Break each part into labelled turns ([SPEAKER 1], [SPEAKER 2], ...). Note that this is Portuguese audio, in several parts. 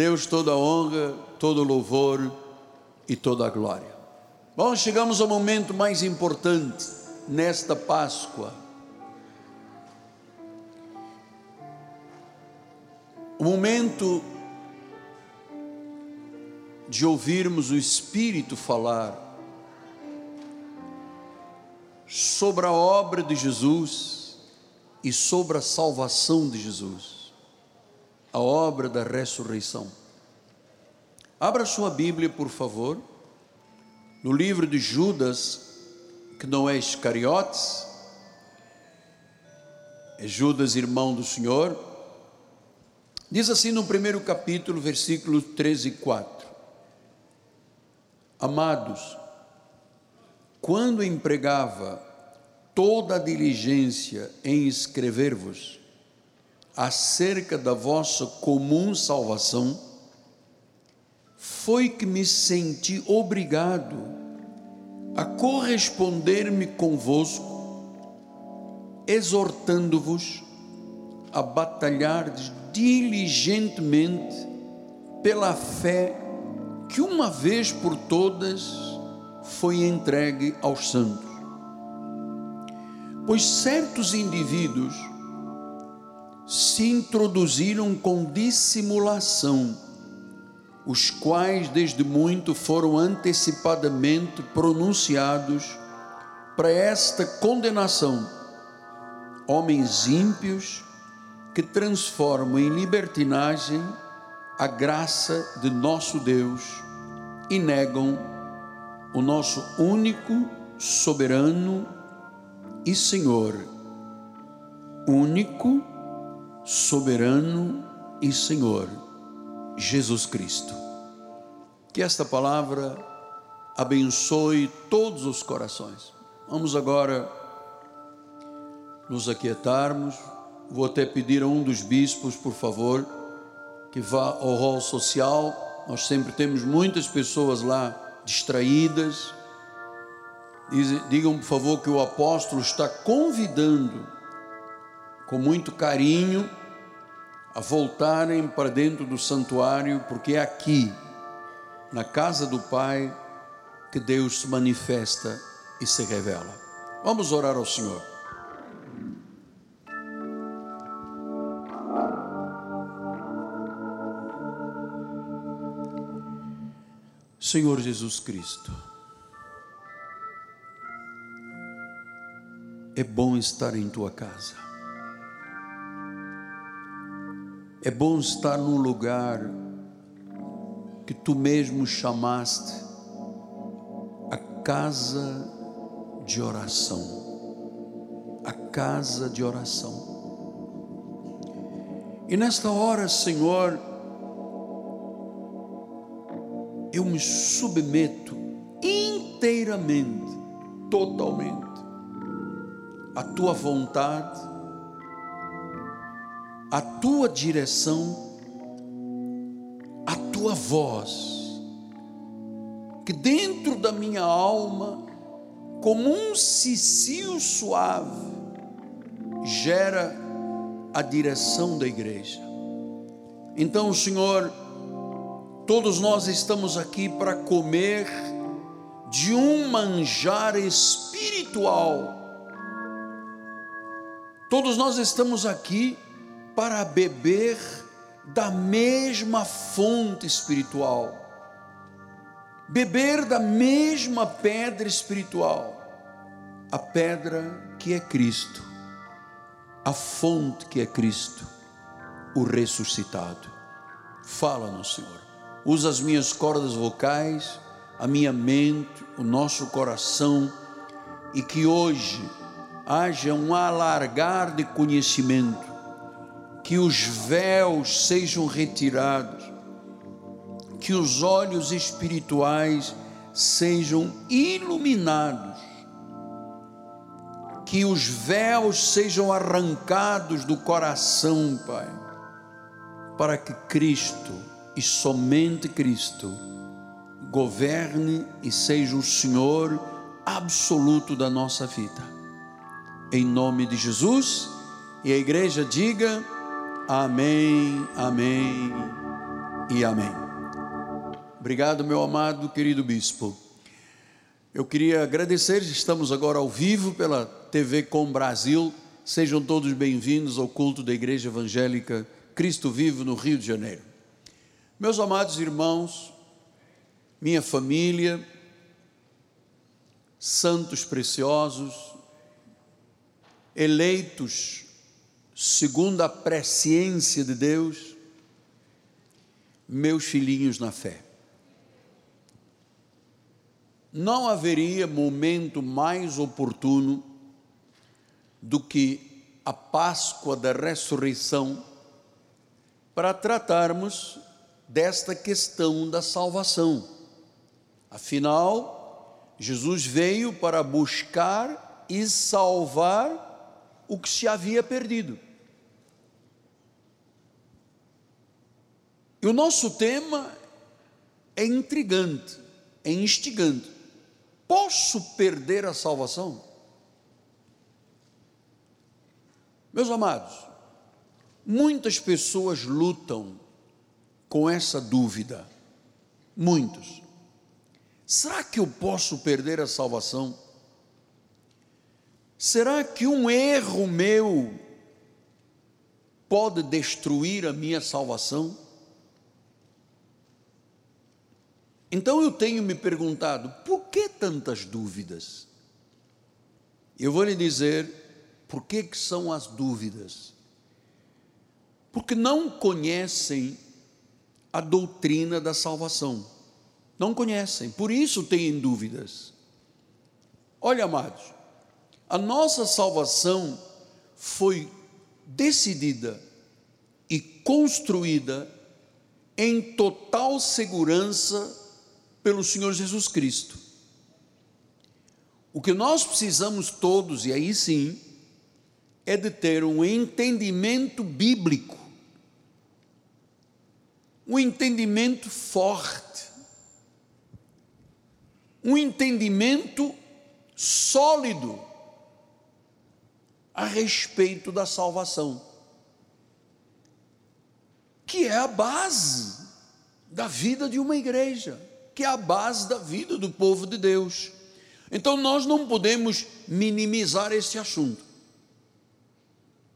[SPEAKER 1] Deus toda a honra, todo o louvor e toda a glória. Bom, chegamos ao momento mais importante nesta Páscoa. O momento de ouvirmos o Espírito falar sobre a obra de Jesus e sobre a salvação de Jesus, a obra da ressurreição. Abra sua Bíblia, por favor, no livro de Judas, que não é Iscariotes, é Judas, irmão do Senhor. Diz assim no primeiro capítulo, versículos 13 e 4: Amados, quando empregava toda a diligência em escrever-vos acerca da vossa comum salvação, foi que me senti obrigado a corresponder-me convosco, exortando-vos a batalhar diligentemente pela fé que uma vez por todas foi entregue aos santos. Pois certos indivíduos se introduziram com dissimulação, os quais desde muito foram antecipadamente pronunciados para esta condenação, homens ímpios que transformam em libertinagem a graça de nosso Deus e negam o nosso único, soberano e Senhor. Único, soberano e Senhor, Jesus Cristo. Que esta palavra abençoe todos os corações. Vamos agora nos aquietarmos. Vou até pedir a um dos bispos, por favor, que vá ao hall social. Nós sempre temos muitas pessoas lá distraídas. Digam, por favor, que o apóstolo está convidando, com muito carinho, a voltarem para dentro do santuário, porque é aqui, na casa do Pai, que Deus se manifesta e se revela. Vamos orar ao Senhor. Senhor Jesus Cristo, é bom estar em tua casa, é bom estar num lugar que tu mesmo chamaste a casa de oração, a casa de oração. E nesta hora, Senhor, eu me submeto inteiramente, totalmente, à tua vontade, à tua direção, à tua voz, que dentro da minha alma, como um cicio suave, gera a direção da igreja. Então, Senhor, Todos nós estamos aqui para comer de um manjar espiritual. Todos nós estamos aqui para beber da mesma fonte espiritual, beber da mesma pedra espiritual, a pedra que é Cristo, a fonte que é Cristo, o ressuscitado. Fala-nos, Senhor. Usa as minhas cordas vocais, a minha mente, o nosso coração, e que hoje haja um alargar de conhecimento, que os véus sejam retirados, que os olhos espirituais sejam iluminados, que os véus sejam arrancados do coração, Pai, para que Cristo e somente Cristo governe e seja o Senhor absoluto da nossa vida. Em nome de Jesus, e a igreja diga: Amém, Amém e amém. Obrigado, meu amado, querido bispo. Eu queria agradecer, estamos agora ao vivo pela TV Com Brasil. Sejam todos bem-vindos ao culto da Igreja Evangélica Cristo Vivo no Rio de Janeiro. Meus amados irmãos, minha família, santos preciosos, eleitos segundo a presciência de Deus, meus filhinhos na fé. Não haveria momento mais oportuno do que a Páscoa da ressurreição para tratarmos desta questão da salvação. Afinal, Jesus veio para buscar e salvar o que se havia perdido. E o nosso tema é intrigante, é instigante. Posso perder a salvação? Meus amados, muitas pessoas lutam com essa dúvida. Muitos. Será que eu posso perder a salvação? Será que um erro meu pode destruir a minha salvação? Então eu tenho me perguntado, por que tantas dúvidas? Eu vou lhe dizer por que, que são as dúvidas. Porque não conhecem a doutrina da salvação. Não conhecem, por isso têm dúvidas. Olha, amados, a nossa salvação foi decidida e construída em total segurança pelo Senhor Jesus Cristo. O que nós precisamos todos, e aí sim, é de ter um entendimento bíblico, um entendimento forte, um entendimento sólido a respeito da salvação, que é a base da vida de uma igreja que é a base da vida do povo de Deus. Então nós não podemos minimizar esse assunto.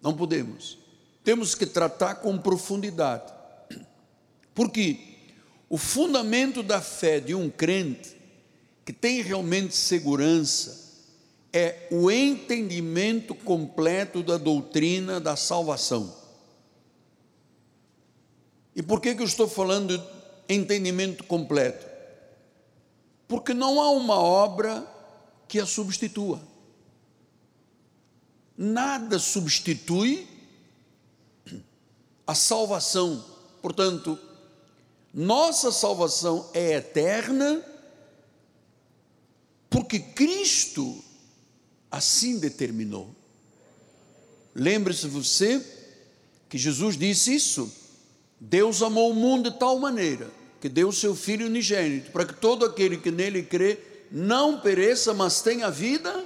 [SPEAKER 1] Não podemos. Temos que tratar com profundidade. Porque o fundamento da fé de um crente que tem realmente segurança é o entendimento completo da doutrina da salvação. E por que, que eu estou falando de entendimento completo? Porque não há uma obra que a substitua. Nada substitui a salvação. Portanto, nossa salvação é eterna, porque Cristo assim determinou. Lembre-se você que Jesus disse isso. Deus amou o mundo de tal maneira que deu o seu Filho unigênito, para que todo aquele que nele crê não pereça, mas tenha vida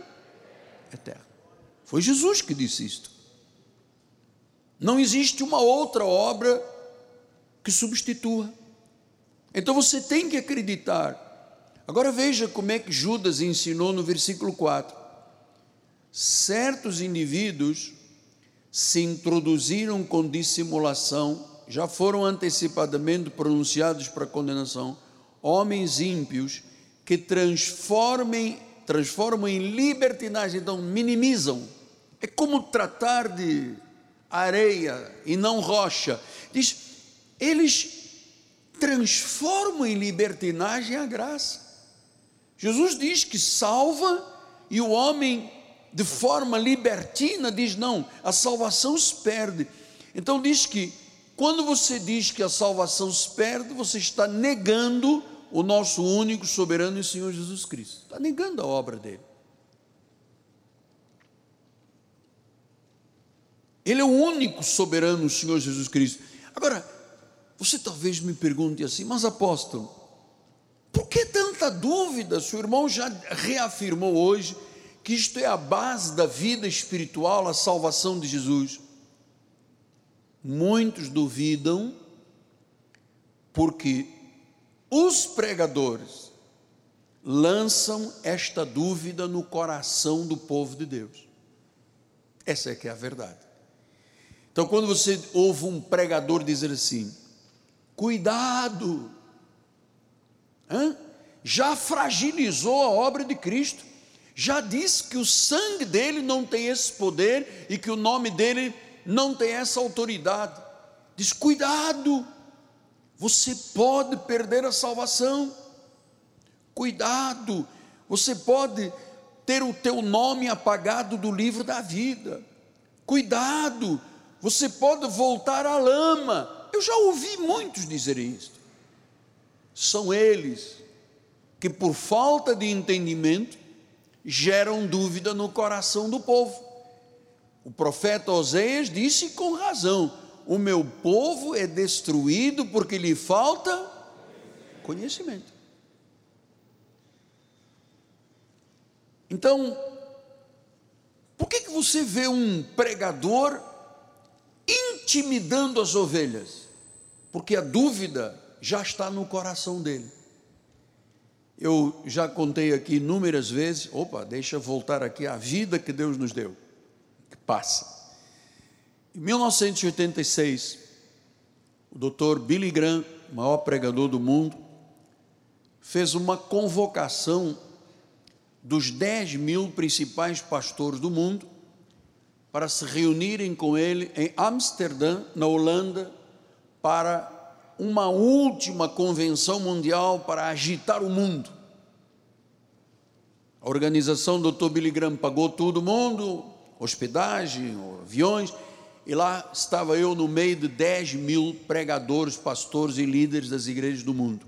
[SPEAKER 1] eterna. Foi Jesus que disse isto. Não existe uma outra obra que substitua. Então você tem que acreditar. Agora veja como é que Judas ensinou no versículo 4. Certos indivíduos se introduziram com dissimulação já foram antecipadamente pronunciados para condenação homens ímpios que transformem, transformam em libertinagem, então minimizam. É como tratar de areia e não rocha. Diz, eles transformam em libertinagem a graça. Jesus diz que salva e o homem de forma libertina diz não, a salvação se perde. Então diz que quando você diz que a salvação se perde, você está negando o nosso único, soberano e Senhor Jesus Cristo. Está negando a obra dele. Ele é o único soberano, o Senhor Jesus Cristo. Agora, você talvez me pergunte assim, mas apóstolo, por que tanta dúvida? Seu irmão já reafirmou hoje que isto é a base da vida espiritual, a salvação de Jesus. Muitos duvidam Porque os pregadores lançam esta dúvida no coração do povo de Deus. Essa é que é a verdade. Então, quando você ouve um pregador dizer assim: cuidado, já fragilizou a obra de Cristo, já disse que o sangue dele não tem esse poder e que o nome dele não tem essa autoridade. Diz: cuidado, você pode perder a salvação. Cuidado, você pode ter o teu nome apagado do livro da vida. Cuidado, você pode voltar à lama. Eu já ouvi muitos dizerem isso. São eles que, por falta de entendimento, geram dúvida no coração do povo. O profeta Oséias disse com razão: O meu povo é destruído porque lhe falta conhecimento. Então, por que, que você vê um pregador intimidando as ovelhas? Porque a dúvida já está no coração dele. Eu já contei aqui inúmeras vezes, opa, deixa eu voltar aqui a vida que Deus nos deu, que passa. Em 1986, o doutor Billy Graham, maior pregador do mundo, fez uma convocação dos 10 mil principais pastores do mundo para se reunirem com ele em Amsterdã, na Holanda, para uma última convenção mundial para agitar o mundo. A organização do Dr. Billy Graham pagou todo mundo, hospedagem, aviões, e lá estava eu no meio de 10 mil pregadores, pastores e líderes das igrejas do mundo.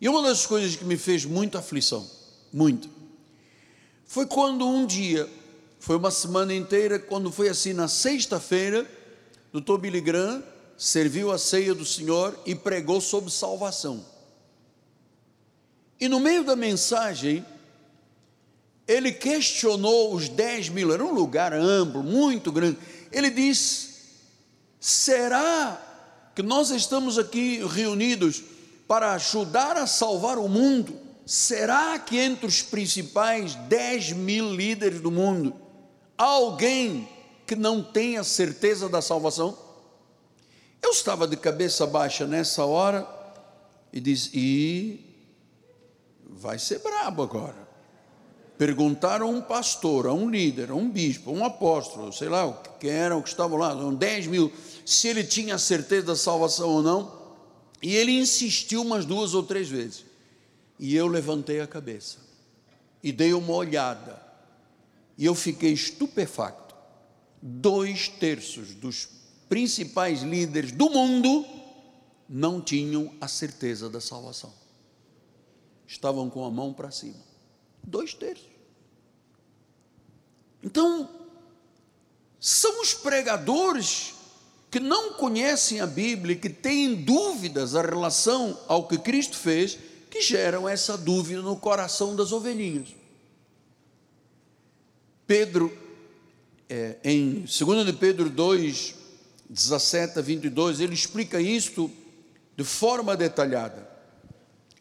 [SPEAKER 1] E uma das coisas que me fez muita aflição, muito, foi quando um dia, foi uma semana inteira, quando foi assim na sexta-feira, Dr. Billy Graham serviu a ceia do Senhor e pregou sobre salvação. E no meio da mensagem, ele questionou os 10 mil, era um lugar amplo, muito grande. Ele disse: será que nós estamos aqui reunidos para ajudar a salvar o mundo? Será que entre os principais 10 mil líderes do mundo, há alguém que não tenha certeza da salvação? Eu estava de cabeça baixa nessa hora e disse: e vai ser brabo agora. Perguntaram a um pastor, a um líder, a um bispo, a um apóstolo, sei lá quem eram que estavam lá, 10 mil, se ele tinha certeza da salvação ou não. E ele insistiu umas duas ou três vezes. E eu levantei a cabeça e dei uma olhada. E eu fiquei estupefacto. Dois terços dos principais líderes do mundo não tinham a certeza da salvação. Estavam com a mão para cima. Dois terços. Então, são os pregadores que não conhecem a Bíblia, que têm dúvidas a relação ao que Cristo fez, que geram essa dúvida no coração das ovelhinhas. Pedro, é, em 2 de Pedro 2, 17 a 22, ele explica isto de forma detalhada.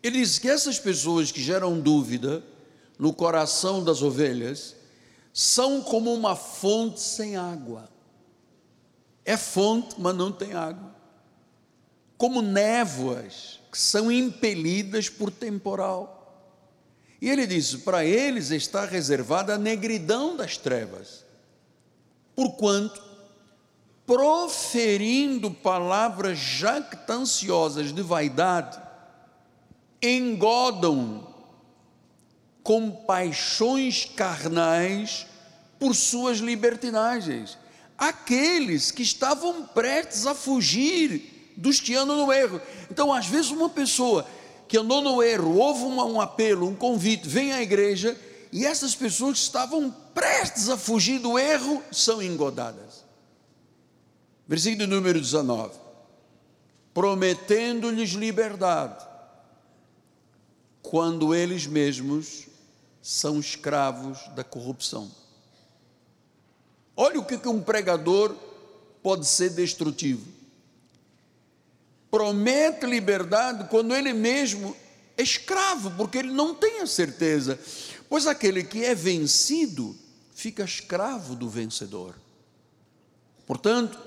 [SPEAKER 1] Ele diz que essas pessoas que geram dúvida no coração das ovelhas são como uma fonte sem água. É fonte, mas não tem água. Como névoas que são impelidas por temporal. E ele diz: para eles está reservada a negridão das trevas, porquanto proferindo palavras jactanciosas de vaidade, engodam com paixões carnais por suas libertinagens. Aqueles que estavam prestes a fugir dos que andam no erro. Então, às vezes, uma pessoa que andou no erro, ouve um, um apelo, um convite, vem à igreja, e essas pessoas que estavam prestes a fugir do erro são engodadas. Versículo número 19: prometendo-lhes liberdade, quando eles mesmos são escravos da corrupção. Olha o que um pregador pode ser destrutivo. promete liberdade quando ele mesmo é escravo, porque ele não tem a certeza. Pois aquele que é vencido fica escravo do vencedor. Portanto,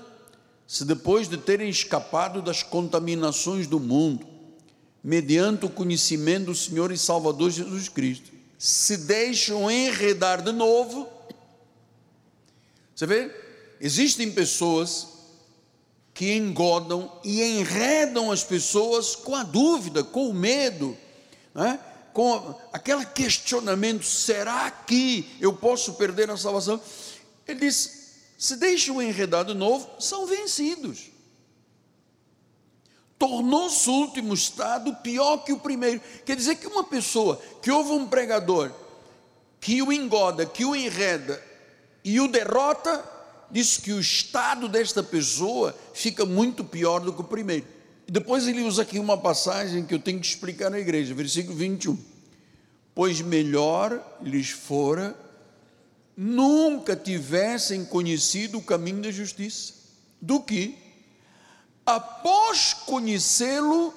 [SPEAKER 1] se depois de terem escapado das contaminações do mundo, mediante o conhecimento do Senhor e Salvador Jesus Cristo, se deixam enredar de novo, você vê? Existem pessoas que engodam e enredam as pessoas com a dúvida, com o medo, né? com aquele questionamento: será que eu posso perder a salvação? Ele diz: se deixam enredar de novo, são vencidos. Tornou-se o último estado pior que o primeiro. Quer dizer que uma pessoa que ouve um pregador que o engoda, que o enreda e o derrota, diz que o estado desta pessoa fica muito pior do que o primeiro. Depois ele usa aqui uma passagem que eu tenho que explicar na igreja, versículo 21. Pois melhor lhes fora nunca tivessem conhecido o caminho da justiça, do que, após conhecê-lo,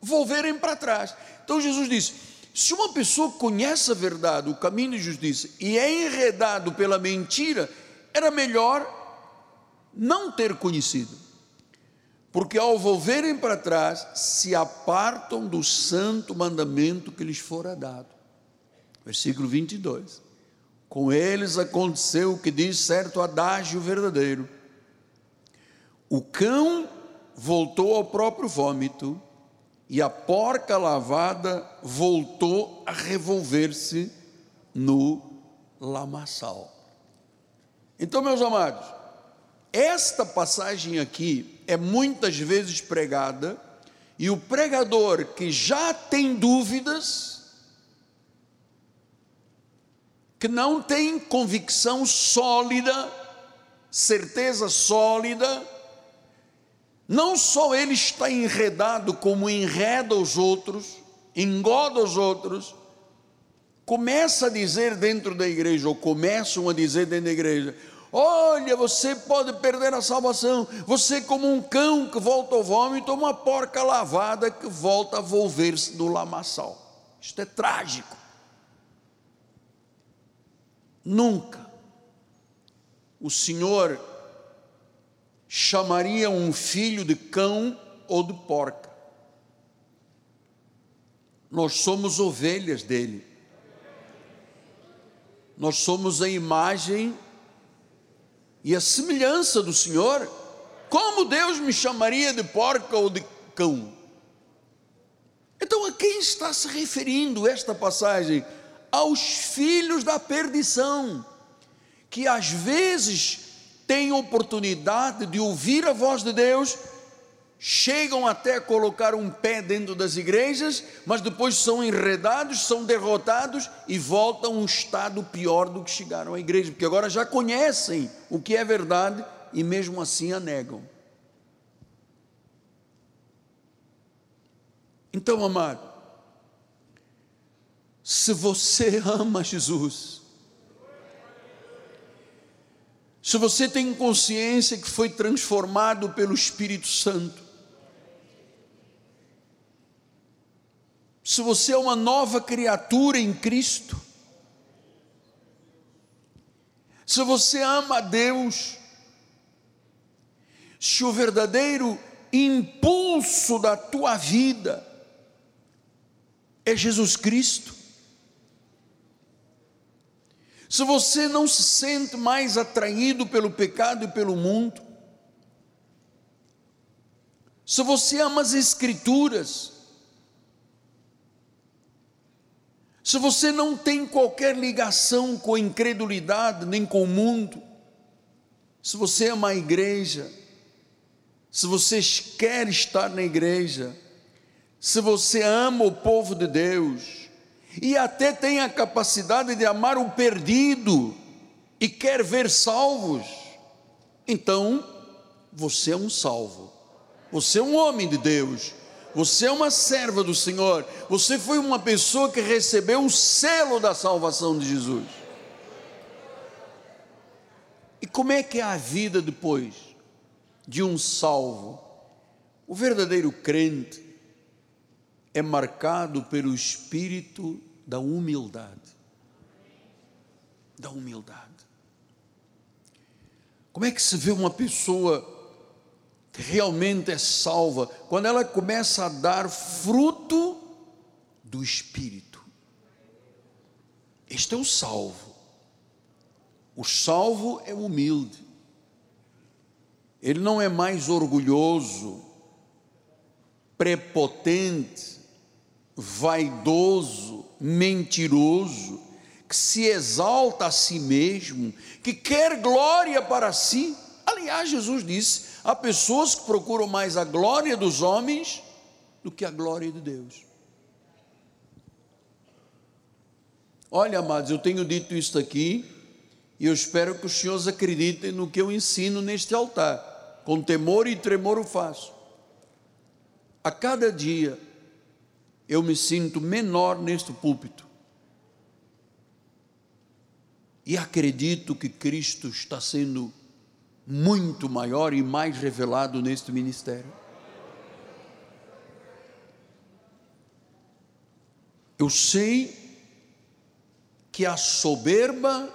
[SPEAKER 1] volverem para trás. Então Jesus disse: se uma pessoa conhece a verdade, o caminho da justiça, e é enredado pela mentira, era melhor não ter conhecido, porque ao volverem para trás, se apartam do santo mandamento que lhes fora dado. Versículo 22. Com eles aconteceu o que diz certo adágio verdadeiro: o cão voltou ao próprio vômito, e a porca lavada voltou a revolver-se no lamaçal. Então, meus amados, esta passagem aqui é muitas vezes pregada, e o pregador que já tem dúvidas, que não tem convicção sólida, certeza sólida, não só ele está enredado como enreda os outros, engoda os outros, começa a dizer dentro da igreja, ou começam a dizer dentro da igreja: Olha, você pode perder a salvação. Você, como um cão que volta ao vômito, uma porca lavada que volta a volver-se no lamaçal. Isto é trágico. Nunca o Senhor chamaria um filho de cão ou de porca. Nós somos ovelhas dele nós somos a imagem e a semelhança do Senhor. Como Deus me chamaria de porca ou de cão? Então, a quem está se referindo esta passagem? Aos filhos da perdição, que às vezes têm oportunidade de ouvir a voz de Deus, chegam até a colocar um pé dentro das igrejas, mas depois são enredados, são derrotados e voltam a um estado pior do que chegaram à igreja, porque agora já conhecem o que é verdade e mesmo assim a negam. Então, amado, se você ama Jesus, se você tem consciência que foi transformado pelo Espírito Santo, se você é uma nova criatura em Cristo, se você ama a Deus, se o verdadeiro impulso da tua vida é Jesus Cristo, se você não se sente mais atraído pelo pecado e pelo mundo, se você ama as Escrituras, se você não tem qualquer ligação com a incredulidade nem com o mundo, se você ama a igreja, se você quer estar na igreja, se você ama o povo de Deus, e até tem a capacidade de amar o perdido e quer ver salvos, então você é um salvo, você é um homem de Deus, você é uma serva do Senhor, você foi uma pessoa que recebeu o selo da salvação de Jesus. E como é que é a vida depois de um salvo? O verdadeiro crente é marcado pelo espírito da humildade. Da humildade. Como é que se vê uma pessoa que realmente é salva? Quando ela começa a dar fruto do Espírito. Este é o salvo. O salvo é humilde. Ele não é mais orgulhoso, prepotente, vaidoso, mentiroso, que se exalta a si mesmo, que quer glória para si. Aliás, Jesus disse: há pessoas que procuram mais a glória dos homens do que a glória de Deus. Olha, amados, eu tenho dito isto aqui e eu espero que os senhores acreditem no que eu ensino neste altar. Com temor e tremor o faço. A cada dia eu me sinto menor neste púlpito. E acredito que Cristo está sendo muito maior e mais revelado neste ministério. Eu sei que a soberba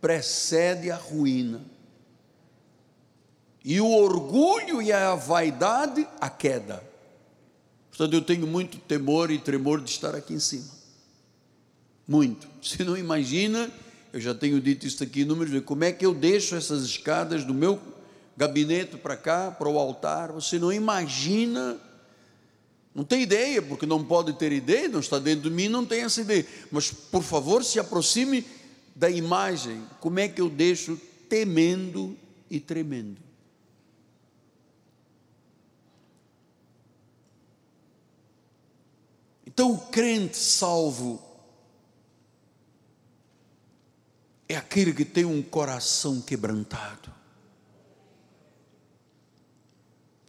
[SPEAKER 1] precede a ruína, e o orgulho e a vaidade a queda. Portanto, eu tenho muito temor e tremor de estar aqui em cima. Muito. Você não imagina, eu já tenho dito isso aqui números de como é que eu deixo essas escadas do meu gabinete para cá, para o altar. Você não imagina, não tem ideia, porque não pode ter ideia, não está dentro de mim, não tem essa ideia. Mas, por favor, se aproxime da imagem, como é que eu deixo temendo e tremendo. Então, o crente salvo é aquele que tem um coração quebrantado,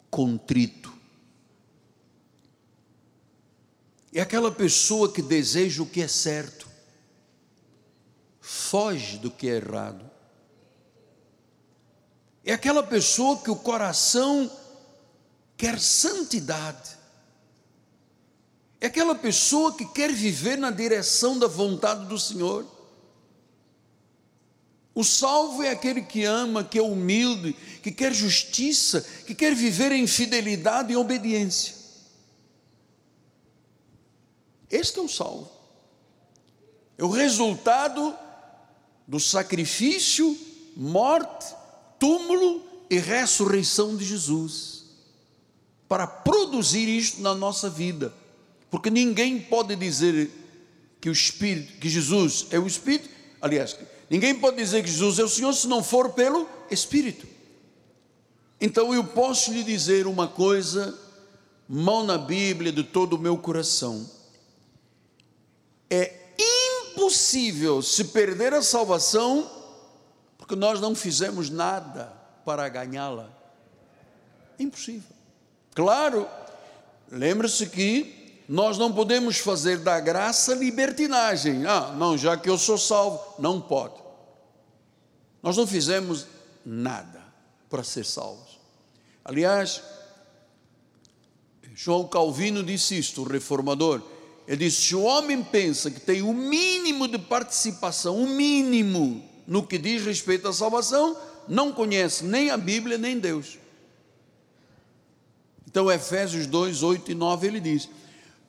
[SPEAKER 1] contrito. É aquela pessoa que deseja o que é certo, foge do que é errado. É aquela pessoa que o coração quer santidade. É aquela pessoa que quer viver na direção da vontade do Senhor. O salvo é aquele que ama, que é humilde, que quer justiça, que quer viver em fidelidade e obediência. Este é o salvo. É o resultado do sacrifício, morte, túmulo e ressurreição de Jesus, para produzir isto na nossa vida. Porque ninguém pode dizer que o Espírito, que Jesus é o Espírito, aliás, Ninguém pode dizer que Jesus é o Senhor se não for pelo Espírito. Então eu posso lhe dizer uma coisa, mão na Bíblia de todo o meu coração. É impossível se perder a salvação, porque nós não fizemos nada para ganhá-la. Impossível. Claro, lembre-se que nós não podemos fazer da graça libertinagem. Ah, não, já que eu sou salvo, não pode. Nós não fizemos nada para ser salvos. Aliás, João Calvino disse isto, o reformador. Ele disse: se o homem pensa que tem o mínimo de participação, o mínimo no que diz respeito à salvação, não conhece nem a Bíblia nem Deus. Então, Efésios 2, 8 e 9, ele diz: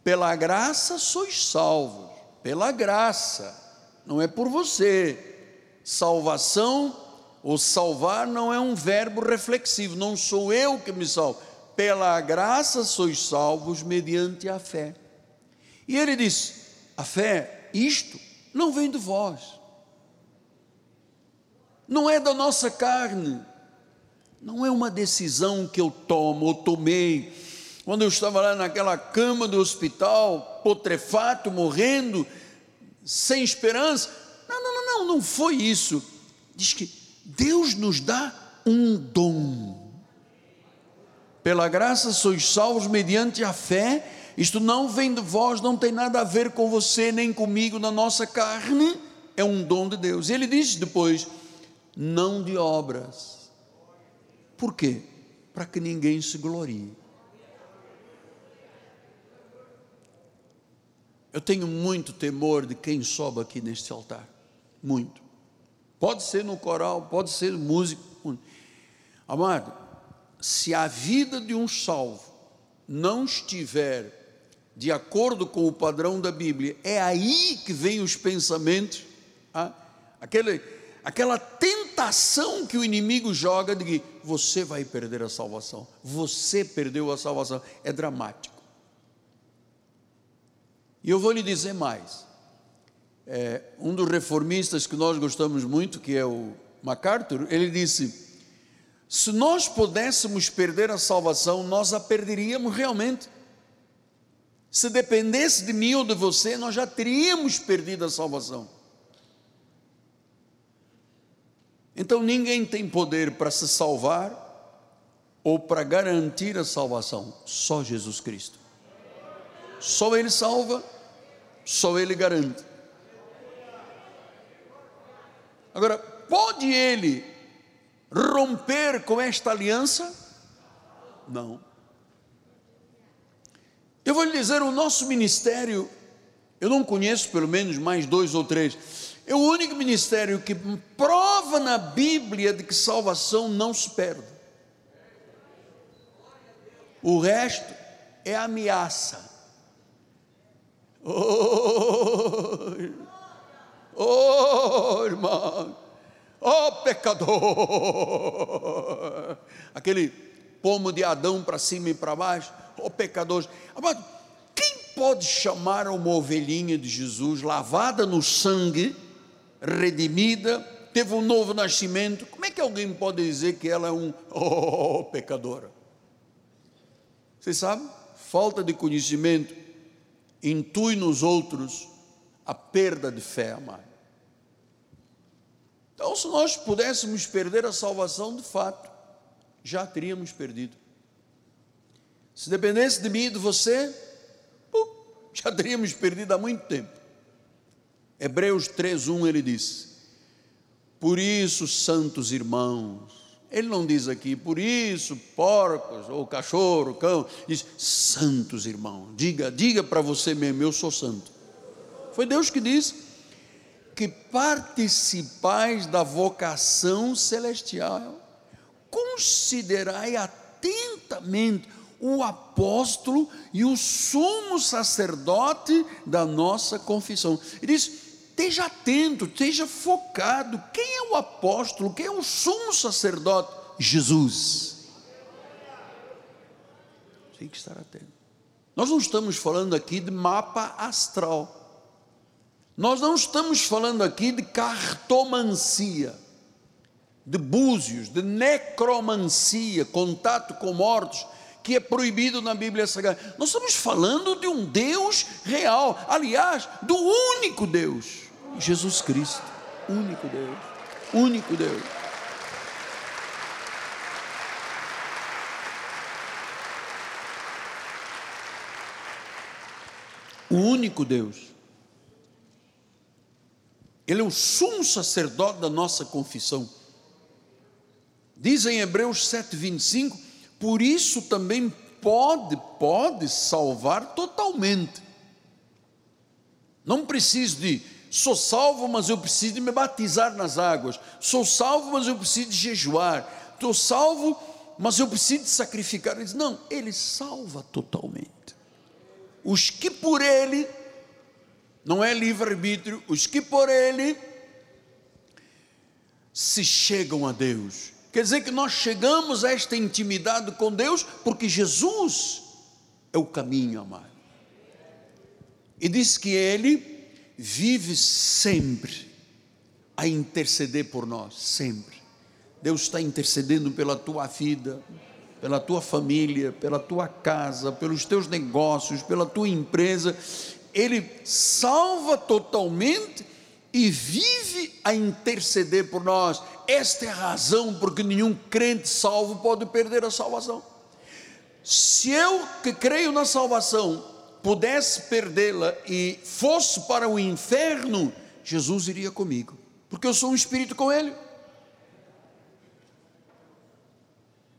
[SPEAKER 1] pela graça sois salvos, pela graça, não é por você. Salvação ou salvar não é um verbo reflexivo, não sou eu que me salvo. Pela graça sois salvos mediante a fé. E ele diz: a fé, isto não vem de vós, não é da nossa carne, não é uma decisão que eu tomo ou tomei quando eu estava lá naquela cama do hospital, putrefato, morrendo, sem esperança. Não, não, não, não, não foi isso. Diz que Deus nos dá um dom. Pela graça sois salvos mediante a fé. Isto não vem de vós, não tem nada a ver com você nem comigo na nossa carne. É um dom de Deus. E ele diz depois: não de obras. Por quê? para que ninguém se glorie. Eu tenho muito temor de quem sobe aqui neste altar. Muito. Pode ser no coral, pode ser músico. Amado, se a vida de um salvo não estiver de acordo com o padrão da Bíblia, é aí que vem os pensamentos, ah, aquele, aquela tentação que o inimigo joga de que você vai perder a salvação, você perdeu a salvação, é dramático. E eu vou lhe dizer mais. É, um dos reformistas que nós gostamos muito, que é o MacArthur, ele disse: se nós pudéssemos perder a salvação, nós a perderíamos realmente. Se dependesse de mim ou de você, nós já teríamos perdido a salvação. Então ninguém tem poder para se salvar ou para garantir a salvação, só Jesus Cristo. Só Ele salva, só Ele garante. Agora, pode Ele romper com esta aliança? Não. Eu vou lhe dizer, o nosso ministério, eu não conheço pelo menos mais dois ou três, é o único ministério que prova na Bíblia de que salvação não se perde. O resto é ameaça. Oh, oh irmão, oh pecador, aquele pomo de Adão para cima e para baixo, oh pecadores. Amado, quem pode chamar uma ovelhinha de Jesus lavada no sangue, redimida, teve um novo nascimento? Como é que alguém pode dizer que ela é um oh pecadora? Você sabe? Falta de conhecimento intui nos outros a perda de fé, amado. Então, se nós pudéssemos perder a salvação, de fato, já teríamos perdido. Se dependesse de mim e de você, já teríamos perdido há muito tempo. Hebreus 3:1 ele diz: Por isso, santos irmãos, ele não diz aqui, por isso, porcos, ou cachorro, cão, diz, santos irmãos, diga, diga para você mesmo, eu sou santo. Foi Deus que disse que participais da vocação celestial, considerai atentamente o apóstolo e o sumo sacerdote da nossa confissão. Ele diz: esteja atento, esteja focado. Quem é o apóstolo? Quem é o sumo sacerdote? Jesus. Tem que estar atento. Nós não estamos falando aqui de mapa astral. Nós não estamos falando aqui de cartomancia, de búzios, de necromancia, contato com mortos, que é proibido na Bíblia Sagrada. Nós estamos falando de um Deus real, aliás, do único Deus. Jesus Cristo, único Deus, único Deus. O único Deus. Ele é o sumo sacerdote da nossa confissão. Diz em Hebreus 7:25, por isso também pode, pode salvar totalmente. Não precisa de Sou salvo, mas eu preciso me batizar nas águas. Sou salvo, mas eu preciso de jejuar. Estou salvo, mas eu preciso de sacrificar. Ele diz: não, ele salva totalmente. Os que por ele, não é livre-arbítrio, os que por ele se chegam a Deus. Quer dizer que nós chegamos a esta intimidade com Deus porque Jesus é o caminho, amado. E diz que ele vive sempre a interceder por nós, sempre. Deus está intercedendo pela tua vida, pela tua família, pela tua casa, pelos teus negócios, pela tua empresa. Ele salva totalmente e vive a interceder por nós. Esta é a razão porque nenhum crente salvo pode perder a salvação. Se eu que creio na salvação pudesse perdê-la e fosse para o inferno, Jesus iria comigo, porque eu sou um espírito com ele.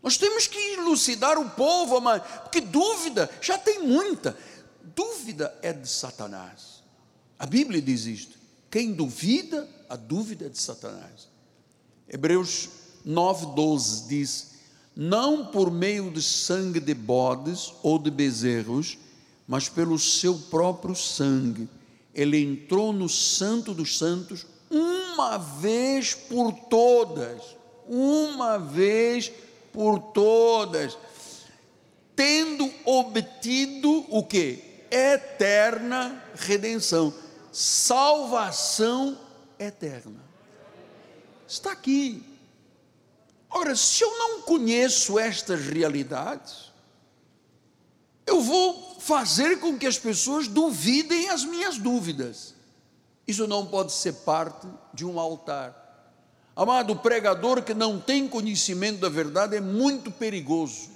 [SPEAKER 1] Nós temos que elucidar o povo, amado, porque dúvida já tem muita. Dúvida é de Satanás. A Bíblia diz isto. Quem duvida, a dúvida é de Satanás. Hebreus 9,12 diz: Não por meio de sangue de bodes ou de bezerros, mas pelo seu próprio sangue. Ele entrou no Santo dos Santos uma vez por todas. Uma vez por todas, tendo obtido o que? Eterna redenção, salvação eterna. Está aqui. Ora, se eu não conheço estas realidades, eu vou fazer com que as pessoas duvidem as minhas dúvidas. Isso não pode ser parte de um altar. Amado, pregador que não tem conhecimento da verdade é muito perigoso.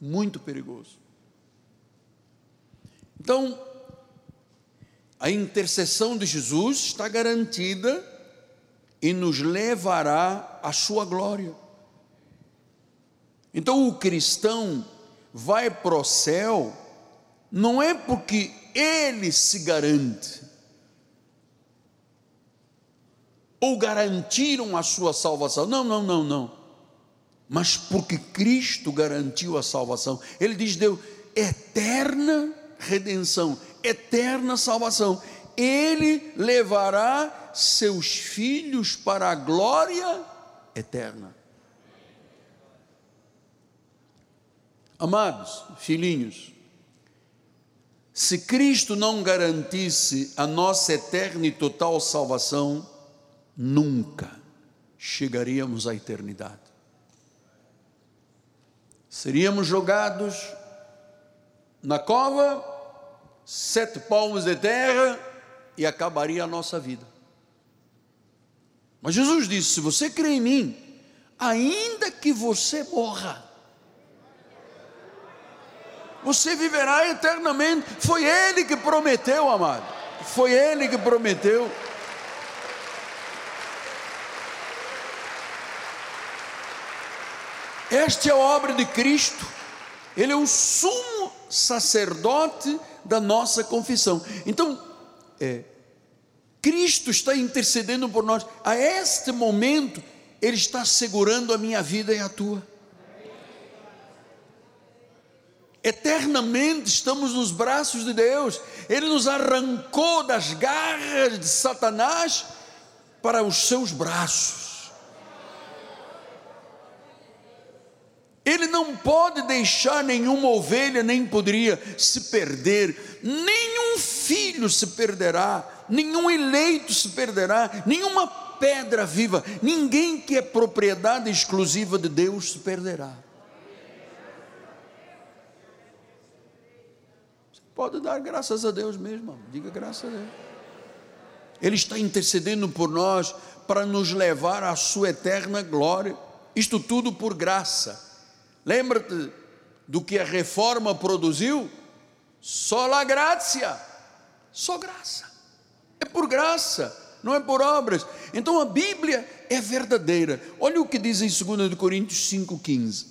[SPEAKER 1] Muito perigoso. Então, a intercessão de Jesus está garantida e nos levará à sua glória. Então, o cristão vai para o céu não é porque ele se garante, ou garantiram a sua salvação. Não, não, não, não. Mas porque Cristo garantiu a salvação. Ele diz: deu eterna redenção, eterna salvação. Ele levará seus filhos para a glória eterna. Amados filhinhos, se Cristo não garantisse a nossa eterna e total salvação, nunca chegaríamos à eternidade. Seríamos jogados na cova, sete palmos de terra e acabaria a nossa vida. Mas Jesus disse: se você crê em mim, ainda que você morra, você viverá eternamente. Foi Ele que prometeu, amado. Foi Ele que prometeu. Esta é a obra de Cristo, Ele é o sumo sacerdote da nossa confissão. Então, é, Cristo está intercedendo por nós. A este momento, Ele está segurando a minha vida e a tua. Eternamente estamos nos braços de Deus. Ele nos arrancou das garras de Satanás para os seus braços. Ele não pode deixar nenhuma ovelha, nem poderia se perder, nenhum filho se perderá, nenhum eleito se perderá, nenhuma pedra viva, ninguém que é propriedade exclusiva de Deus se perderá. Pode dar graças a Deus mesmo, diga graças a Deus. Ele está intercedendo por nós para nos levar à sua eterna glória, isto tudo por graça Lembra-te do que a reforma produziu? Só a graça, só graça. É por graça, não é por obras. Então a Bíblia é verdadeira. Olha o que diz em 2 Coríntios 5,15.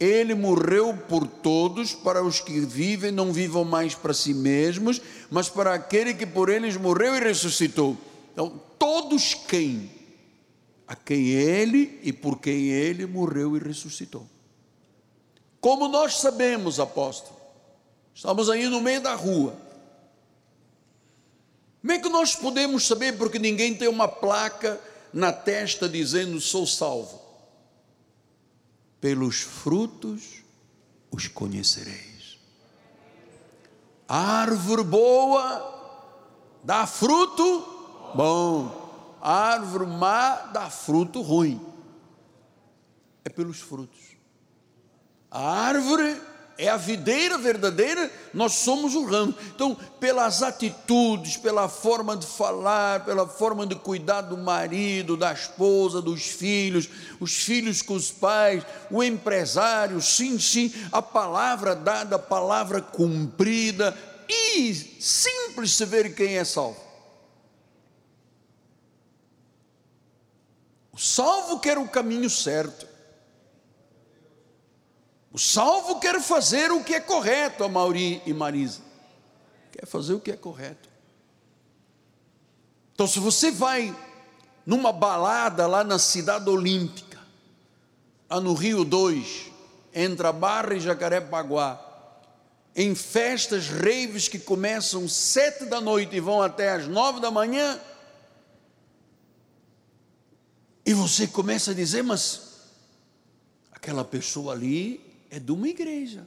[SPEAKER 1] Ele morreu por todos, para os que vivem, não vivam mais para si mesmos, mas para aquele que por eles morreu e ressuscitou. Então, todos quem? A quem ele e por quem ele morreu e ressuscitou. Como nós sabemos, apóstolo, estamos aí no meio da rua. Como é que nós podemos saber? Porque ninguém tem uma placa na testa dizendo sou salvo. Pelos frutos os conhecereis. A árvore boa dá fruto bom, a árvore má dá fruto ruim. É pelos frutos. A árvore é a videira verdadeira, nós somos o ramo. Então, pelas atitudes, pela forma de falar, pela forma de cuidar do marido, da esposa, dos filhos, os filhos com os pais, o empresário, sim, sim, a palavra dada, a palavra cumprida, e simples se ver quem é salvo. O salvo quer o caminho certo. O salvo quer fazer o que é correto, a Mauri e Marisa. Quer fazer o que é correto. Então, se você vai numa balada lá na cidade olímpica, lá no Rio 2, entre a Barra e Jacarepaguá, em festas, raves que começam sete da noite e vão até às nove da manhã, e você começa a dizer, mas aquela pessoa ali é de uma igreja.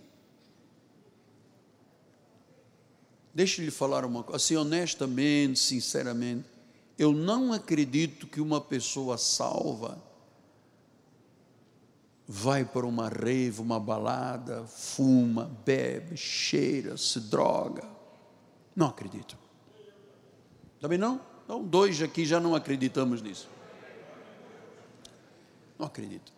[SPEAKER 1] Deixa eu lhe falar uma coisa, assim, honestamente, sinceramente, eu não acredito que uma pessoa salva vai para uma rave, uma balada, fuma, bebe, cheira, se droga. Não acredito. Também não? Então, dois aqui já não acreditamos nisso. Não acredito.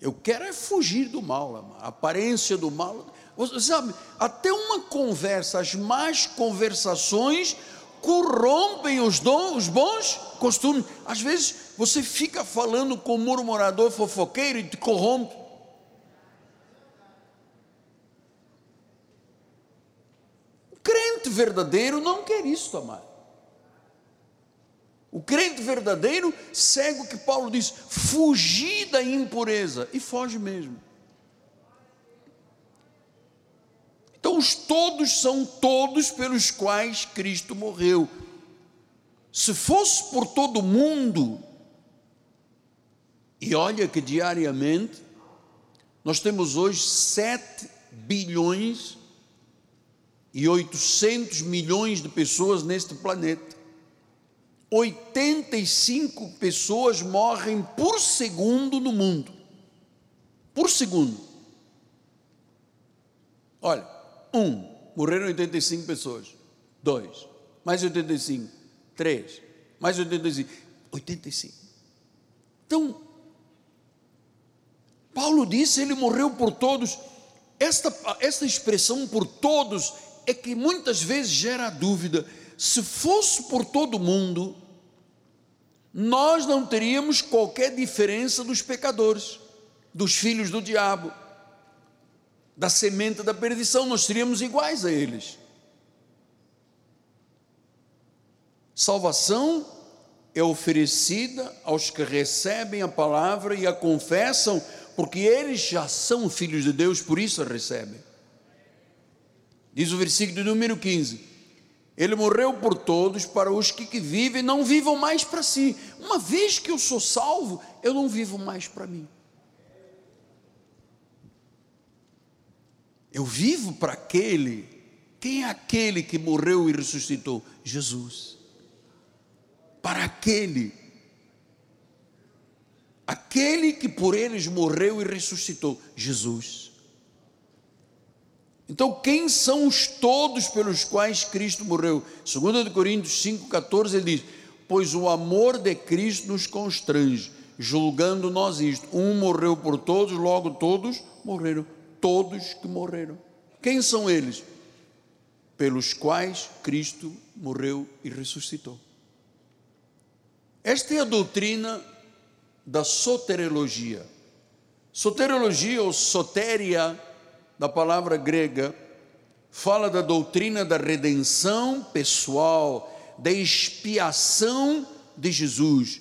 [SPEAKER 1] Eu quero é fugir do mal, a aparência do mal. Você sabe, até uma conversa, as más conversações corrompem os, dons, os bons costumes. Às vezes você fica falando com um murmurador fofoqueiro e te corrompe. O crente verdadeiro não quer isso, amado. O crente verdadeiro segue o que Paulo diz: fugir da impureza, e foge mesmo. Então, os todos são todos pelos quais Cristo morreu. Se fosse por todo mundo, e olha que diariamente, nós temos hoje 7 bilhões e 800 milhões de pessoas neste planeta. 85 pessoas morrem por segundo no mundo. Por segundo. Olha, um, morreram 85 pessoas. Dois, mais 85. Três, mais 85. 85. Então, Paulo disse, ele morreu por todos. Esta, esta expressão por todos é que muitas vezes gera dúvida se fosse por todo mundo, nós não teríamos qualquer diferença dos pecadores, dos filhos do diabo, da semente da perdição, nós seríamos iguais a eles. Salvação é oferecida aos que recebem a palavra e a confessam, porque eles já são filhos de Deus, por isso a recebem. Diz o versículo número 15: ele morreu por todos, para os que, que vivem, não vivam mais para si. Uma vez que eu sou salvo, eu não vivo mais para mim. Eu vivo para aquele. Quem é aquele que morreu e ressuscitou? Jesus. Para aquele. Aquele que por eles morreu e ressuscitou. Jesus. Então, quem são os todos pelos quais Cristo morreu? 2 Coríntios 5,14 ele diz: Pois o amor de Cristo nos constrange, julgando nós isto. Um morreu por todos, logo todos morreram. Todos que morreram. Quem são eles? Pelos quais Cristo morreu e ressuscitou. Esta é a doutrina da soteriologia. Soteriologia ou sotéria da palavra grega, fala da doutrina da redenção pessoal, da expiação de Jesus.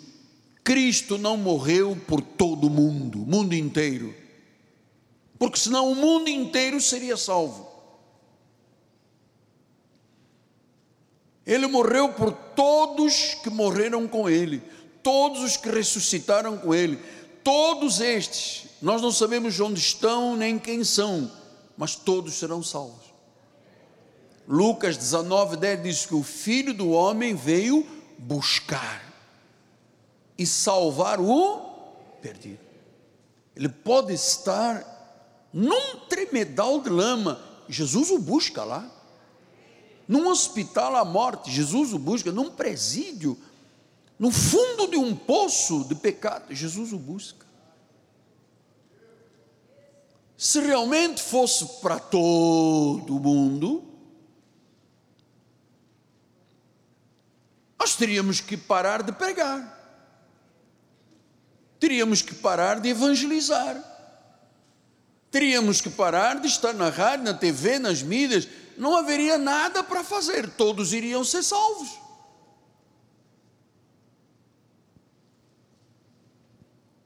[SPEAKER 1] Cristo não morreu por todo o mundo, mundo inteiro, porque senão o mundo inteiro seria salvo. Ele morreu por todos que morreram com Ele, todos os que ressuscitaram com Ele, todos estes, nós não sabemos onde estão nem quem são, mas todos serão salvos. Lucas 19, 10 diz que o filho do homem veio buscar e salvar o perdido. Ele pode estar num tremedal de lama, Jesus o busca lá. Num hospital à morte, Jesus o busca. Num presídio, no fundo de um poço de pecado, Jesus o busca. Se realmente fosse para todo mundo, nós teríamos que parar de pregar, teríamos que parar de evangelizar, Teríamos que parar de estar na rádio, na TV, nas mídias, não haveria nada para fazer, todos iriam ser salvos.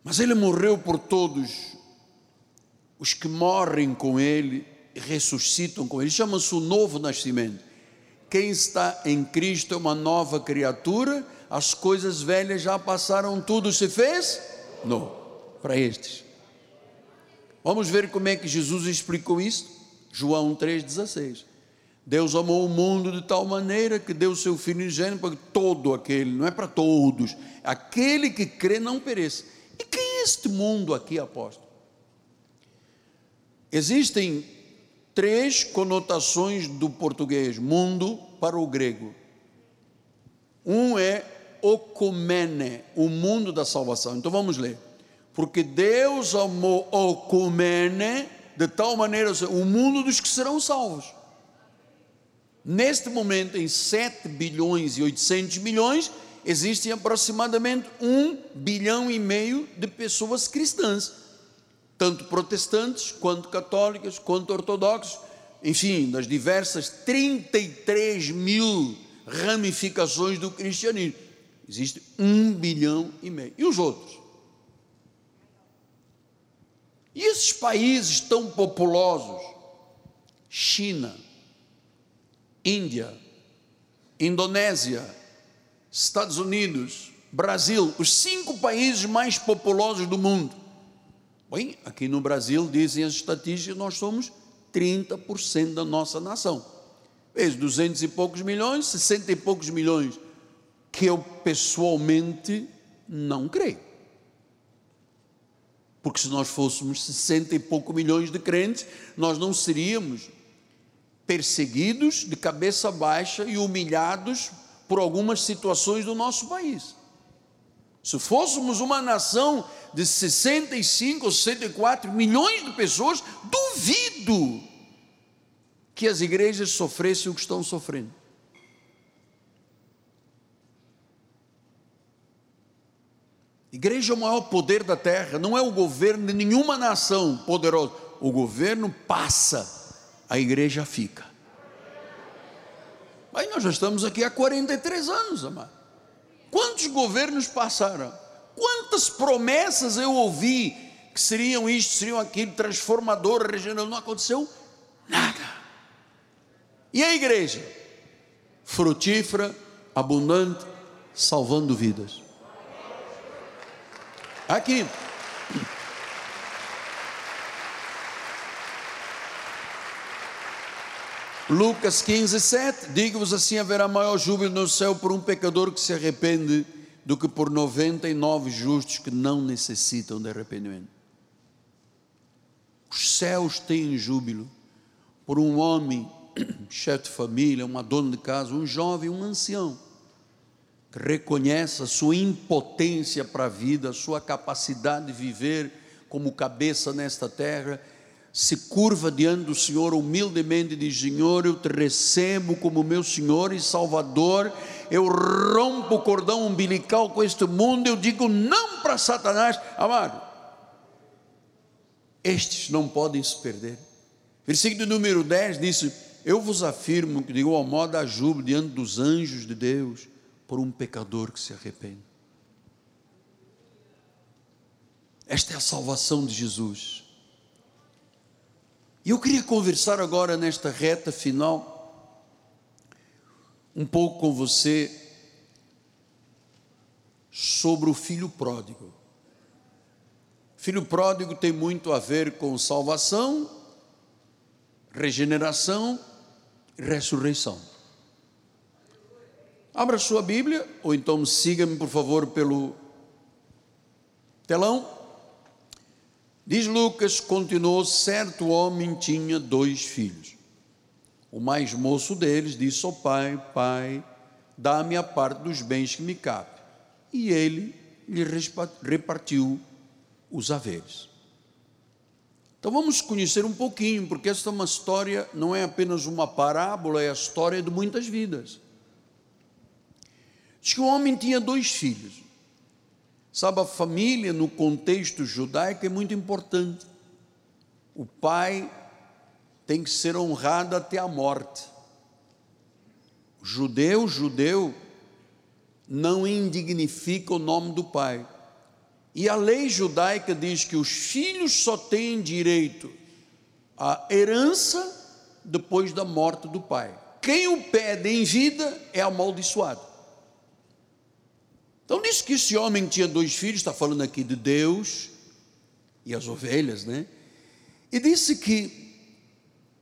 [SPEAKER 1] Mas ele morreu por todos os que morrem com ele ressuscitam com ele. Chama-se o novo nascimento. Quem está em Cristo é uma nova criatura, as coisas velhas já passaram, tudo se fez? Não, para estes. Vamos ver como é que Jesus explicou isso? João 3,16. Deus amou o mundo de tal maneira que deu o seu Filho ingênuo para todo aquele, não é para todos, aquele que crê não pereça. E quem é este mundo aqui, apóstolo? Existem três conotações do português mundo para o grego. Um é okumene, o mundo da salvação. Então vamos ler. Porque Deus amou okumene de tal maneira o mundo dos que serão salvos. Neste momento, em 7 bilhões e 800 milhões, existem aproximadamente 1 bilhão e meio de pessoas cristãs, tanto protestantes, quanto católicas, quanto ortodoxos, enfim, das diversas 33 mil ramificações do cristianismo. Existe um bilhão e meio. E os outros? E esses países tão populosos? China, Índia, Indonésia, Estados Unidos, Brasil, os cinco países mais populosos do mundo. Bem, aqui no Brasil, dizem as estatísticas, nós somos 30% da nossa nação. Vezes 200 e poucos milhões, 60 e poucos milhões, que eu pessoalmente não creio. Porque se nós fôssemos 60 e poucos milhões de crentes, nós não seríamos perseguidos de cabeça baixa e humilhados por algumas situações do nosso país. Se fôssemos uma nação de 65 ou 64 milhões de pessoas, duvido que as igrejas sofressem o que estão sofrendo. Igreja é o maior poder da terra, não é o governo de nenhuma nação poderosa. O governo passa, a igreja fica. Mas nós já estamos aqui há 43 anos, amado. Quantos governos passaram? Quantas promessas eu ouvi que seriam isto, seriam aquilo, transformador, regional, não aconteceu nada. E a igreja? Frutífera, abundante, salvando vidas. Aqui. Lucas 15, 7, digo-vos assim: haverá maior júbilo no céu por um pecador que se arrepende do que por 99 justos que não necessitam de arrependimento. Os céus têm júbilo por um homem, chefe de família, uma dona de casa, um jovem, um ancião, que reconhece a sua impotência para a vida, a sua capacidade de viver como cabeça nesta terra se curva diante do Senhor humildemente e diz: Senhor, eu te recebo como meu Senhor e Salvador, eu rompo o cordão umbilical com este mundo, eu digo não para Satanás, amado. Estes não podem se perder. Versículo número 10 diz: Eu vos afirmo que de igual modo há júbilo diante dos anjos de Deus por um pecador que se arrepende. Esta é a salvação de Jesus. E eu queria conversar agora nesta reta final um pouco com você sobre o filho pródigo. Filho pródigo tem muito a ver com salvação, regeneração e ressurreição. Abra sua Bíblia, ou então siga-me, por favor, pelo telão. Diz Lucas, continuou: certo homem tinha dois filhos. O mais moço deles disse ao pai: Pai, dá-me a parte dos bens que me cabe. E ele lhe repartiu os haveres. Então vamos conhecer um pouquinho, porque esta é uma história, não é apenas uma parábola, é a história de muitas vidas. Diz que o homem tinha dois filhos. Sabe, a família no contexto judaico é muito importante. o pai tem que ser honrado até a morte. Judeu, judeu, não indignifica o nome do pai. E a lei judaica diz que os filhos só têm direito à herança depois da morte do pai. Quem o pede em vida é amaldiçoado. Então diz que esse homem tinha dois filhos, está falando aqui de Deus e as ovelhas, né? E disse que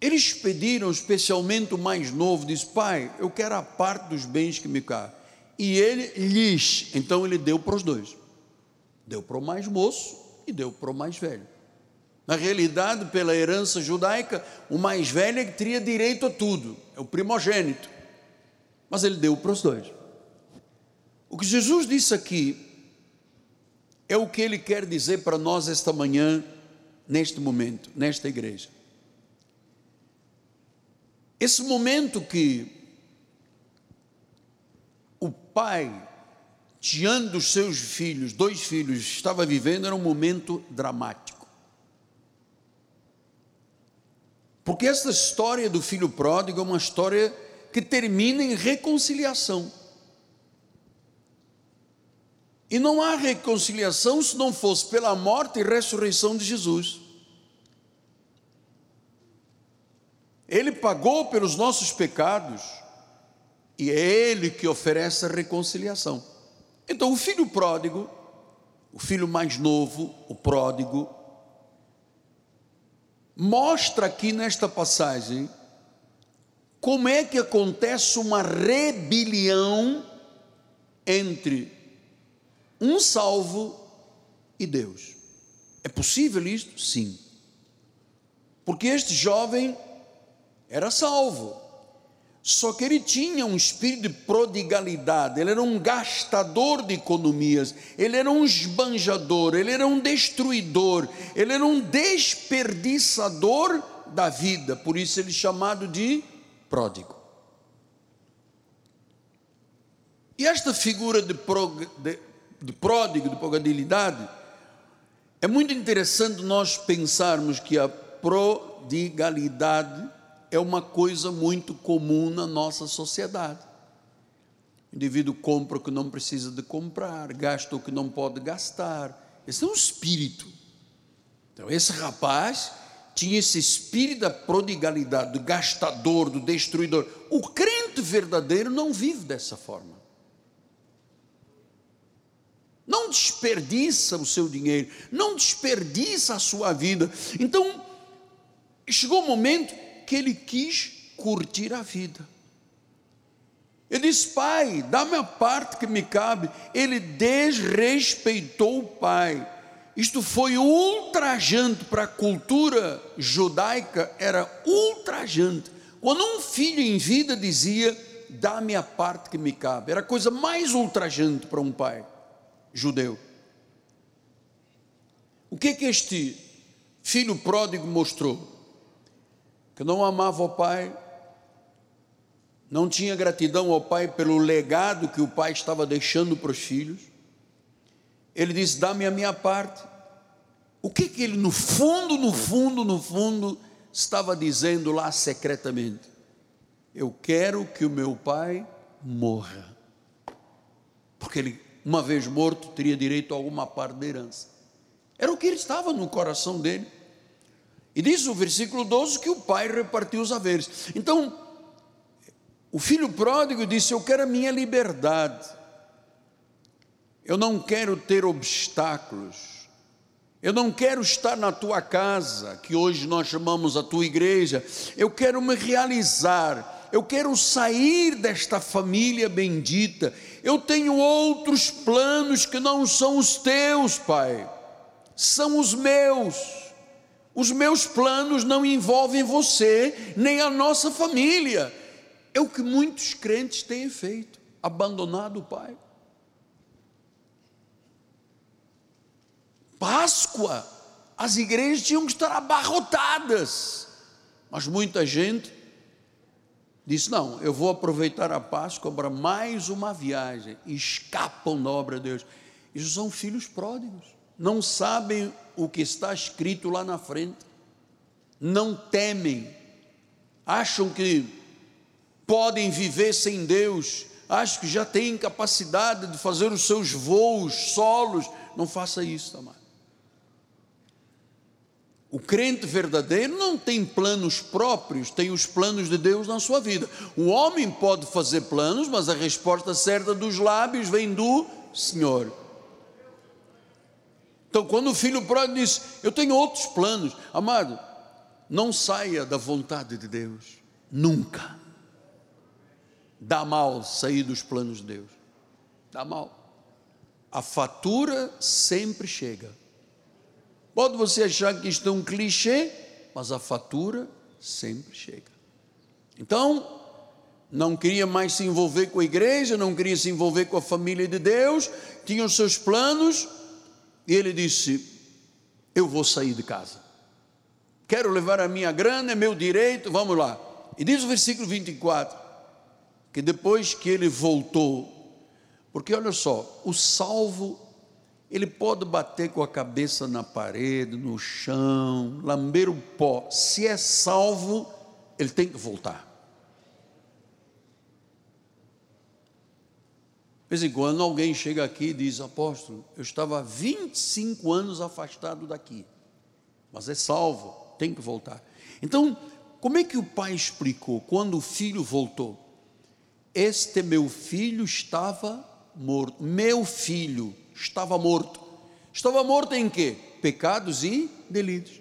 [SPEAKER 1] eles pediram, especialmente o mais novo, disse: Pai, eu quero a parte dos bens que me cabem. E ele lhes, então ele deu para os dois. Deu para o mais moço e deu para o mais velho. Na realidade, pela herança judaica, o mais velho é que teria direito a tudo, é o primogênito. Mas ele deu para os dois. O que Jesus disse aqui é o que ele quer dizer para nós esta manhã, neste momento, nesta igreja. Esse momento que o pai, diante dos seus filhos, dois filhos, estava vivendo, era um momento dramático. Porque essa história do filho pródigo é uma história que termina em reconciliação. E não há reconciliação se não fosse pela morte e ressurreição de Jesus. Ele pagou pelos nossos pecados e é Ele que oferece a reconciliação. Então, o filho pródigo, o filho mais novo, o pródigo, mostra aqui nesta passagem como é que acontece uma rebelião entre um salvo e Deus. É possível isto? Sim. Porque este jovem era salvo, só que ele tinha um espírito de prodigalidade, ele era um gastador de economias, ele era um esbanjador, ele era um destruidor, ele era um desperdiçador da vida, por isso ele é chamado de pródigo. E esta figura de, de, de pródigo, de prodigalidade, é muito interessante nós pensarmos que a prodigalidade é uma coisa muito comum na nossa sociedade. O indivíduo compra o que não precisa de comprar, gasta o que não pode gastar. Esse é um espírito. Então, esse rapaz tinha esse espírito da prodigalidade, do gastador, do destruidor. O crente verdadeiro não vive dessa forma. Não desperdiça o seu dinheiro, não desperdiça a sua vida. Então, chegou o momento que ele quis curtir a vida. Ele disse: Pai, dá-me a parte que me cabe. Ele desrespeitou o pai. Isto foi ultrajante para a cultura judaica, era ultrajante. Quando um filho em vida dizia: Dá-me a parte que me cabe, era a coisa mais ultrajante para um pai judeu. O que é que este filho pródigo mostrou? Que não amava o pai, não tinha gratidão ao pai pelo legado que o pai estava deixando para os filhos. Ele disse: Dá-me a minha parte. O que que ele, no fundo, no fundo, no fundo, estava dizendo lá secretamente? Eu quero que o meu pai morra. Porque ele, uma vez morto, teria direito a alguma parte da herança. Era o que ele estava no coração dele. E diz o versículo 12 que o pai repartiu os haveres. Então, o filho pródigo disse: Eu quero a minha liberdade, eu não quero ter obstáculos, eu não quero estar na tua casa, que hoje nós chamamos a tua igreja, eu quero me realizar, eu quero sair desta família bendita, eu tenho outros planos que não são os teus, pai, são os meus. Os meus planos não envolvem você, nem a nossa família. É o que muitos crentes têm feito, abandonado o Pai. Páscoa, as igrejas tinham que estar abarrotadas, mas muita gente disse: Não, eu vou aproveitar a Páscoa para mais uma viagem, escapam da obra de Deus. Isso são filhos pródigos, não sabem o que está escrito lá na frente. não temem, acham que podem viver sem Deus, acham que já têm capacidade de fazer os seus voos solos. Não faça isso, amado. O crente verdadeiro não tem planos próprios, tem os planos de Deus na sua vida. O homem pode fazer planos, mas a resposta certa dos lábios vem do Senhor. Então, quando o filho pródigo diz: Eu tenho outros planos, amado, não saia da vontade de Deus, nunca. Dá mal sair dos planos de Deus, dá mal. A fatura sempre chega. Pode você achar que isto é um clichê, mas a fatura sempre chega. Então, não queria mais se envolver com a igreja, não queria se envolver com a família de Deus, tinha os seus planos, e ele disse: Eu vou sair de casa. Quero levar a minha grana, é meu direito, vamos lá. E diz o versículo 24: que depois que ele voltou, porque olha só, o salvo ele pode bater com a cabeça na parede, no chão, lamber o pó. Se é salvo, ele tem que voltar. Vez em quando alguém chega aqui e diz: Apóstolo, eu estava 25 anos afastado daqui, mas é salvo, tem que voltar. Então, como é que o pai explicou quando o filho voltou? Este meu filho estava morto. Meu filho estava morto. Estava morto em quê? Pecados e delitos.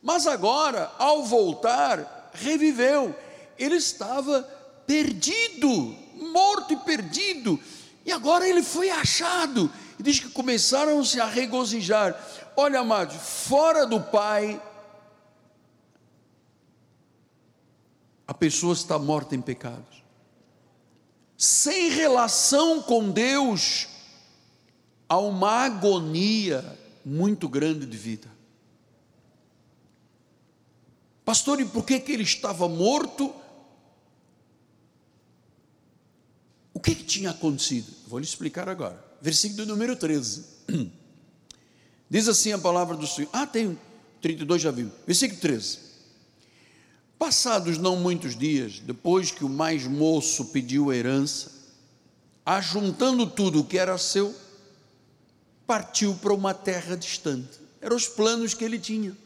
[SPEAKER 1] Mas agora, ao voltar, reviveu. Ele estava perdido, morto e perdido. E agora ele foi achado. E diz que começaram-se a regozijar. Olha, amados, fora do Pai, a pessoa está morta em pecados. Sem relação com Deus, há uma agonia muito grande de vida. Pastor, e por que, que ele estava morto? O que, que tinha acontecido? Vou lhe explicar agora. Versículo número 13. Diz assim a palavra do Senhor. Ah, tem 32 já viu. Versículo 13. Passados não muitos dias, depois que o mais moço pediu a herança, ajuntando tudo o que era seu, partiu para uma terra distante. Eram os planos que ele tinha.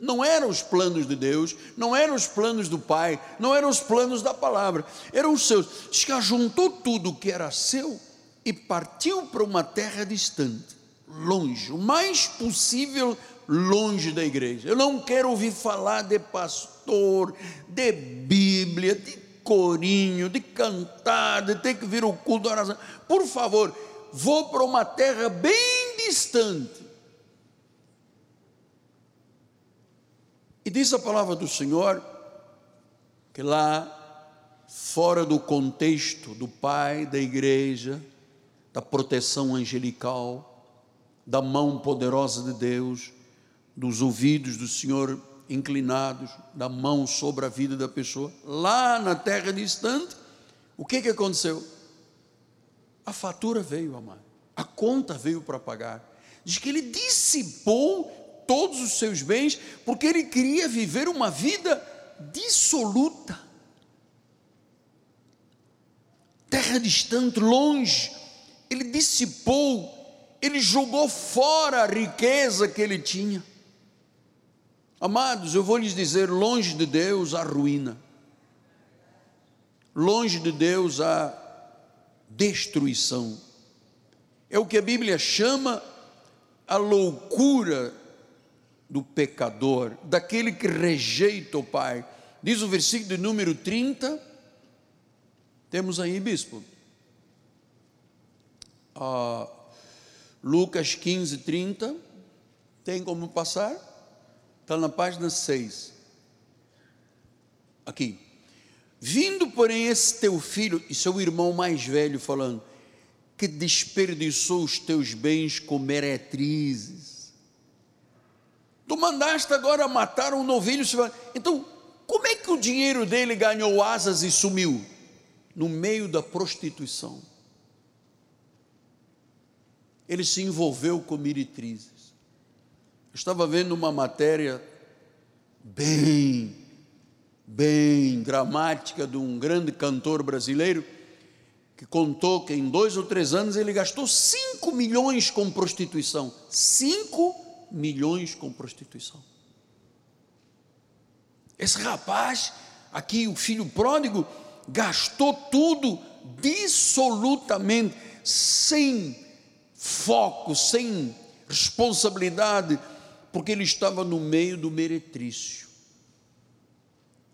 [SPEAKER 1] Não eram os planos de Deus, não eram os planos do Pai, não eram os planos da palavra, eram os seus. Diz que ajuntou tudo o que era seu e partiu para uma terra distante, longe, o mais possível longe da igreja. Eu não quero ouvir falar de pastor, de Bíblia, de corinho, de cantar, de ter que vir o culto da oração. Por favor, vou para uma terra bem distante. E diz a palavra do Senhor que lá, fora do contexto do Pai, da igreja, da proteção angelical, da mão poderosa de Deus, dos ouvidos do Senhor inclinados, da mão sobre a vida da pessoa, lá na terra distante, o que, que aconteceu? A fatura veio, amado. A conta veio para pagar. Diz que ele dissipou todos os seus bens, porque ele queria viver uma vida dissoluta. Terra distante, longe. Ele dissipou, ele jogou fora a riqueza que ele tinha. Amados, eu vou lhes dizer: longe de Deus a ruína, longe de Deus a destruição. É o que a Bíblia chama a loucura do pecador, daquele que rejeita o Pai. Diz o versículo de número 30. Temos aí, bispo. Ah, Lucas 15, 30. Tem como passar? Está na página 6. Aqui. Vindo, porém, esse teu filho, e seu irmão mais velho, falando, que desperdiçou os teus bens com meretrizes. Tu mandaste agora matar um novilho. Então, como é que o dinheiro dele ganhou asas e sumiu? No meio da prostituição. Ele se envolveu com meretrizes. Estava vendo uma matéria bem, bem dramática de um grande cantor brasileiro que contou que em dois ou três anos ele gastou 5 milhões com prostituição. 5 milhões com prostituição. Esse rapaz, aqui, o filho pródigo, gastou tudo dissolutamente, sem foco, sem responsabilidade, porque ele estava no meio do meretrício.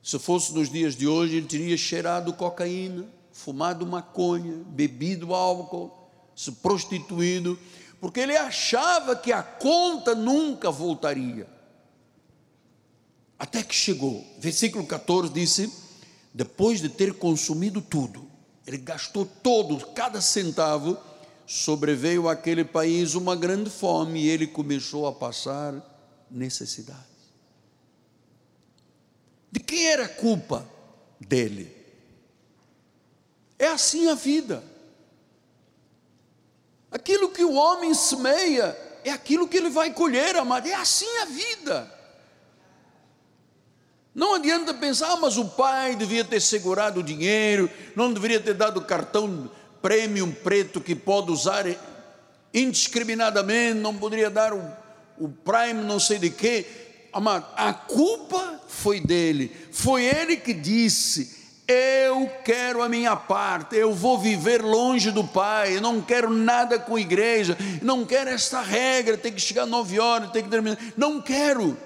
[SPEAKER 1] Se fosse nos dias de hoje, ele teria cheirado cocaína, fumado maconha, bebido álcool, se prostituído, porque ele achava que a conta nunca voltaria. Até que chegou, versículo 14 disse: depois de ter consumido tudo, ele gastou todo, cada centavo, sobreveio àquele país uma grande fome e ele começou a passar necessidades. De quem era a culpa? Dele. É assim a vida. Aquilo que o homem semeia é aquilo que ele vai colher, amado. É assim a vida. Não adianta pensar, ah, mas o pai devia ter segurado o dinheiro, não deveria ter dado cartão premium preto que pode usar indiscriminadamente, não poderia dar o, o prime não sei de quê. Amado, a culpa foi dele, foi ele que disse: Eu quero a minha parte, eu vou viver longe do Pai, eu não quero nada com igreja, não quero esta regra, tem que chegar nove horas, tem que terminar. Não quero.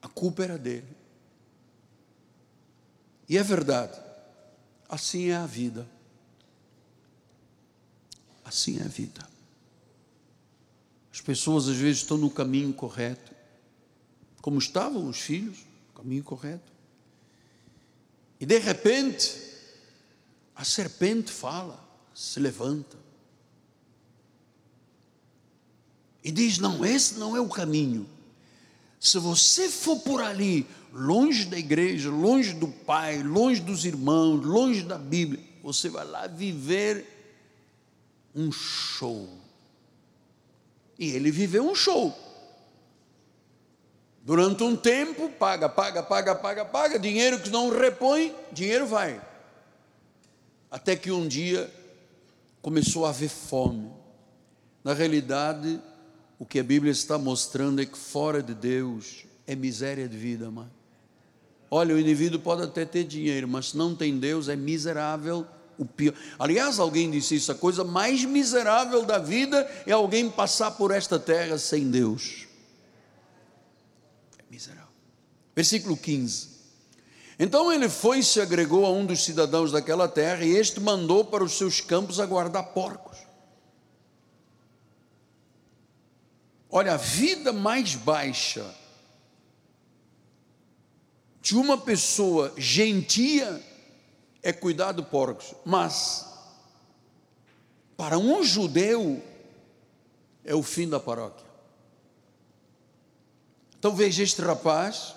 [SPEAKER 1] A culpa era dele. E é verdade, assim é a vida. Assim é a vida. As pessoas às vezes estão no caminho correto, como estavam os filhos, caminho correto. E de repente, a serpente fala, se levanta. E diz: Não, esse não é o caminho. Se você for por ali, longe da igreja, longe do pai, longe dos irmãos, longe da Bíblia, você vai lá viver um show. E ele viveu um show. Durante um tempo, paga, paga, paga, paga, paga, dinheiro que não repõe, dinheiro vai. Até que um dia começou a haver fome. Na realidade, o que a Bíblia está mostrando é que fora de Deus é miséria de vida, mano. Olha, o indivíduo pode até ter dinheiro, mas se não tem Deus, é miserável o pior. Aliás, alguém disse isso: a coisa mais miserável da vida é alguém passar por esta terra sem Deus. É miserável. Versículo 15. Então ele foi e se agregou a um dos cidadãos daquela terra, e este mandou para os seus campos a guardar porcos. Olha, a vida mais baixa de uma pessoa gentia é cuidar do porcos, mas para um judeu é o fim da paróquia. Então veja este rapaz,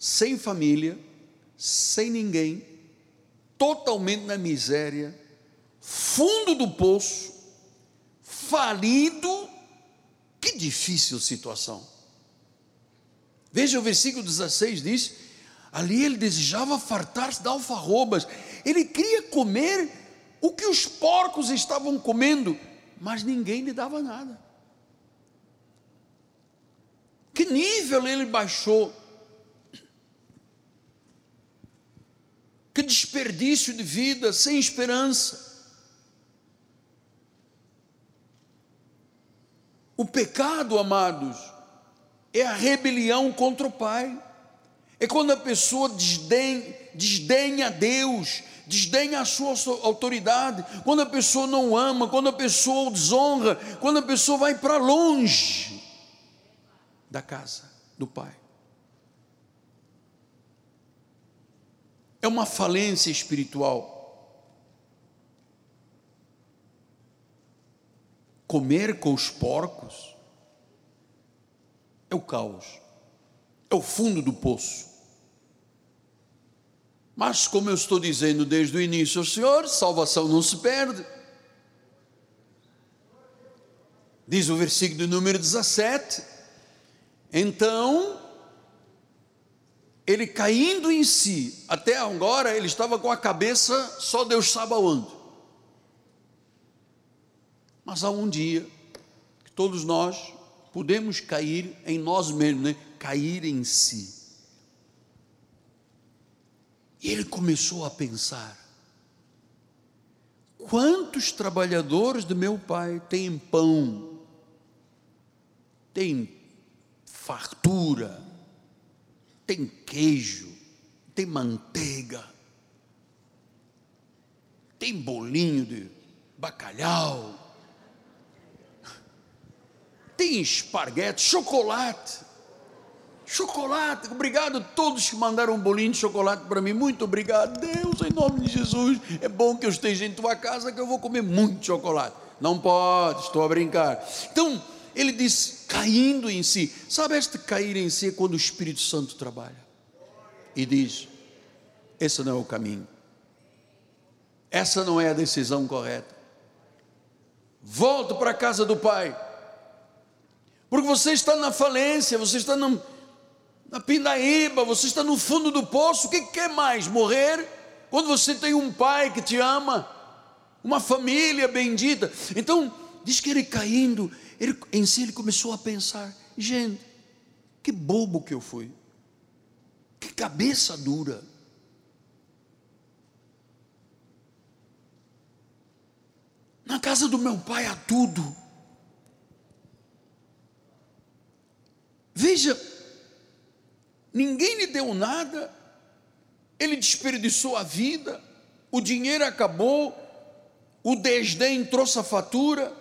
[SPEAKER 1] sem família, sem ninguém, totalmente na miséria, fundo do poço, falido, que difícil situação. Veja o versículo 16: diz: Ali ele desejava fartar-se de alfarrobas, ele queria comer o que os porcos estavam comendo, mas ninguém lhe dava nada. Que nível ele baixou? Que desperdício de vida, sem esperança. O pecado, amados, é a rebelião contra o Pai. É quando a pessoa desdenha, desdenha Deus, desdenha a sua autoridade, quando a pessoa não ama, quando a pessoa desonra, quando a pessoa vai para longe da casa do Pai. É uma falência espiritual. Comer com os porcos é o caos, é o fundo do poço. Mas, como eu estou dizendo desde o início ao Senhor, salvação não se perde. Diz o versículo número 17: Então ele caindo em si, até agora ele estava com a cabeça, só Deus sabe aonde. Mas há um dia que todos nós podemos cair em nós mesmos, né? cair em si. E ele começou a pensar: quantos trabalhadores do meu pai têm pão, têm fartura, tem queijo, tem manteiga, tem bolinho de bacalhau, tem esparguete, chocolate. Chocolate, obrigado a todos que mandaram um bolinho de chocolate para mim. Muito obrigado, Deus, em nome de Jesus. É bom que eu esteja em tua casa que eu vou comer muito chocolate. Não pode, estou a brincar. Então, ele diz, caindo em si. Sabe este cair em si é quando o Espírito Santo trabalha e diz: esse não é o caminho, essa não é a decisão correta. Volto para a casa do Pai, porque você está na falência, você está no, na pindaíba, você está no fundo do poço. O que quer mais? Morrer? Quando você tem um pai que te ama, uma família bendita. Então, diz que ele caindo, ele, em si ele começou a pensar: gente, que bobo que eu fui, que cabeça dura. Na casa do meu pai há tudo. Veja, ninguém lhe deu nada, ele desperdiçou a vida, o dinheiro acabou, o desdém trouxe a fatura.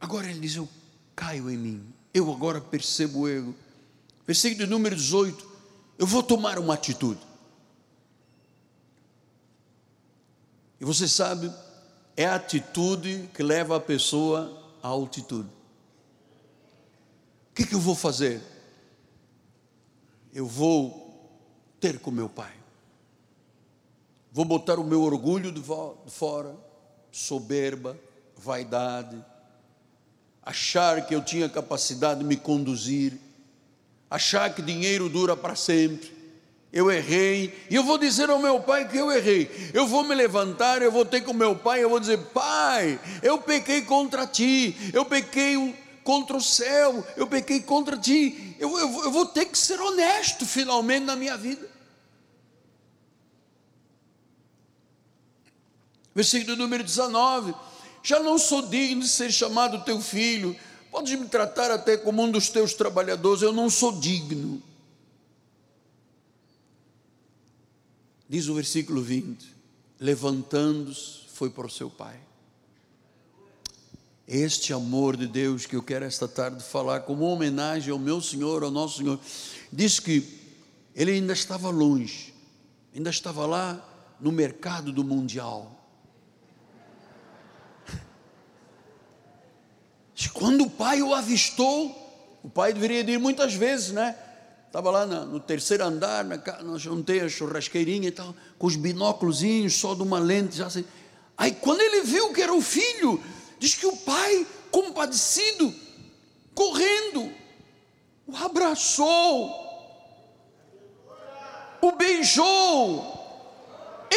[SPEAKER 1] Agora ele diz: Eu caio em mim, eu agora percebo o erro. Versículo número 18: Eu vou tomar uma atitude. E você sabe, é a atitude que leva a pessoa à altitude. O que, que eu vou fazer? Eu vou ter com meu pai. Vou botar o meu orgulho de fora, soberba, vaidade, achar que eu tinha capacidade de me conduzir, achar que dinheiro dura para sempre. Eu errei, e eu vou dizer ao meu pai que eu errei. Eu vou me levantar, eu vou ter com meu pai, eu vou dizer: Pai, eu pequei contra ti, eu pequei contra o céu, eu pequei contra ti. Eu, eu, eu vou ter que ser honesto finalmente na minha vida. Versículo número 19 já não sou digno de ser chamado teu filho, podes me tratar até como um dos teus trabalhadores, eu não sou digno. Diz o versículo 20: levantando-se, foi para o seu pai. Este amor de Deus que eu quero esta tarde falar, como homenagem ao meu Senhor, ao nosso Senhor, diz que ele ainda estava longe, ainda estava lá no mercado do mundial Quando o pai o avistou, o pai deveria ir muitas vezes, né? Estava lá no terceiro andar, na, na a churrasqueirinha e tal, com os binóculos só de uma lente, já assim. Aí quando ele viu que era o filho, diz que o pai, compadecido, correndo, o abraçou, o beijou,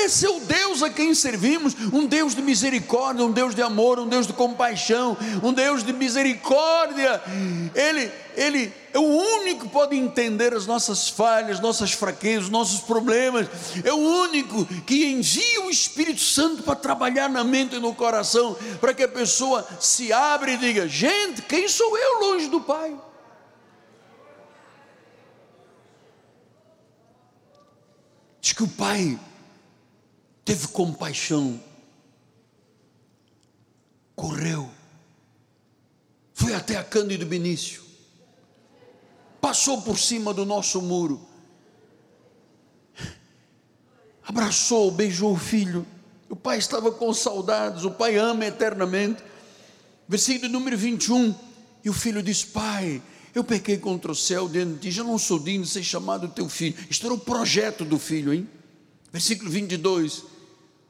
[SPEAKER 1] esse é o Deus a quem servimos, um Deus de misericórdia, um Deus de amor, um Deus de compaixão, um Deus de misericórdia. Ele, ele é o único que pode entender as nossas falhas, nossas fraquezas, nossos problemas. É o único que envia o Espírito Santo para trabalhar na mente e no coração, para que a pessoa se abra e diga: "Gente, quem sou eu longe do Pai?" Diz que o Pai teve compaixão, correu, foi até a Cândido Benício, passou por cima do nosso muro, abraçou, beijou o filho. O pai estava com saudades, o pai ama eternamente. Versículo número 21. E o filho diz: Pai, eu pequei contra o céu dentro de ti, já não sou digno de ser chamado teu filho. Isto era o projeto do filho, hein? Versículo 22.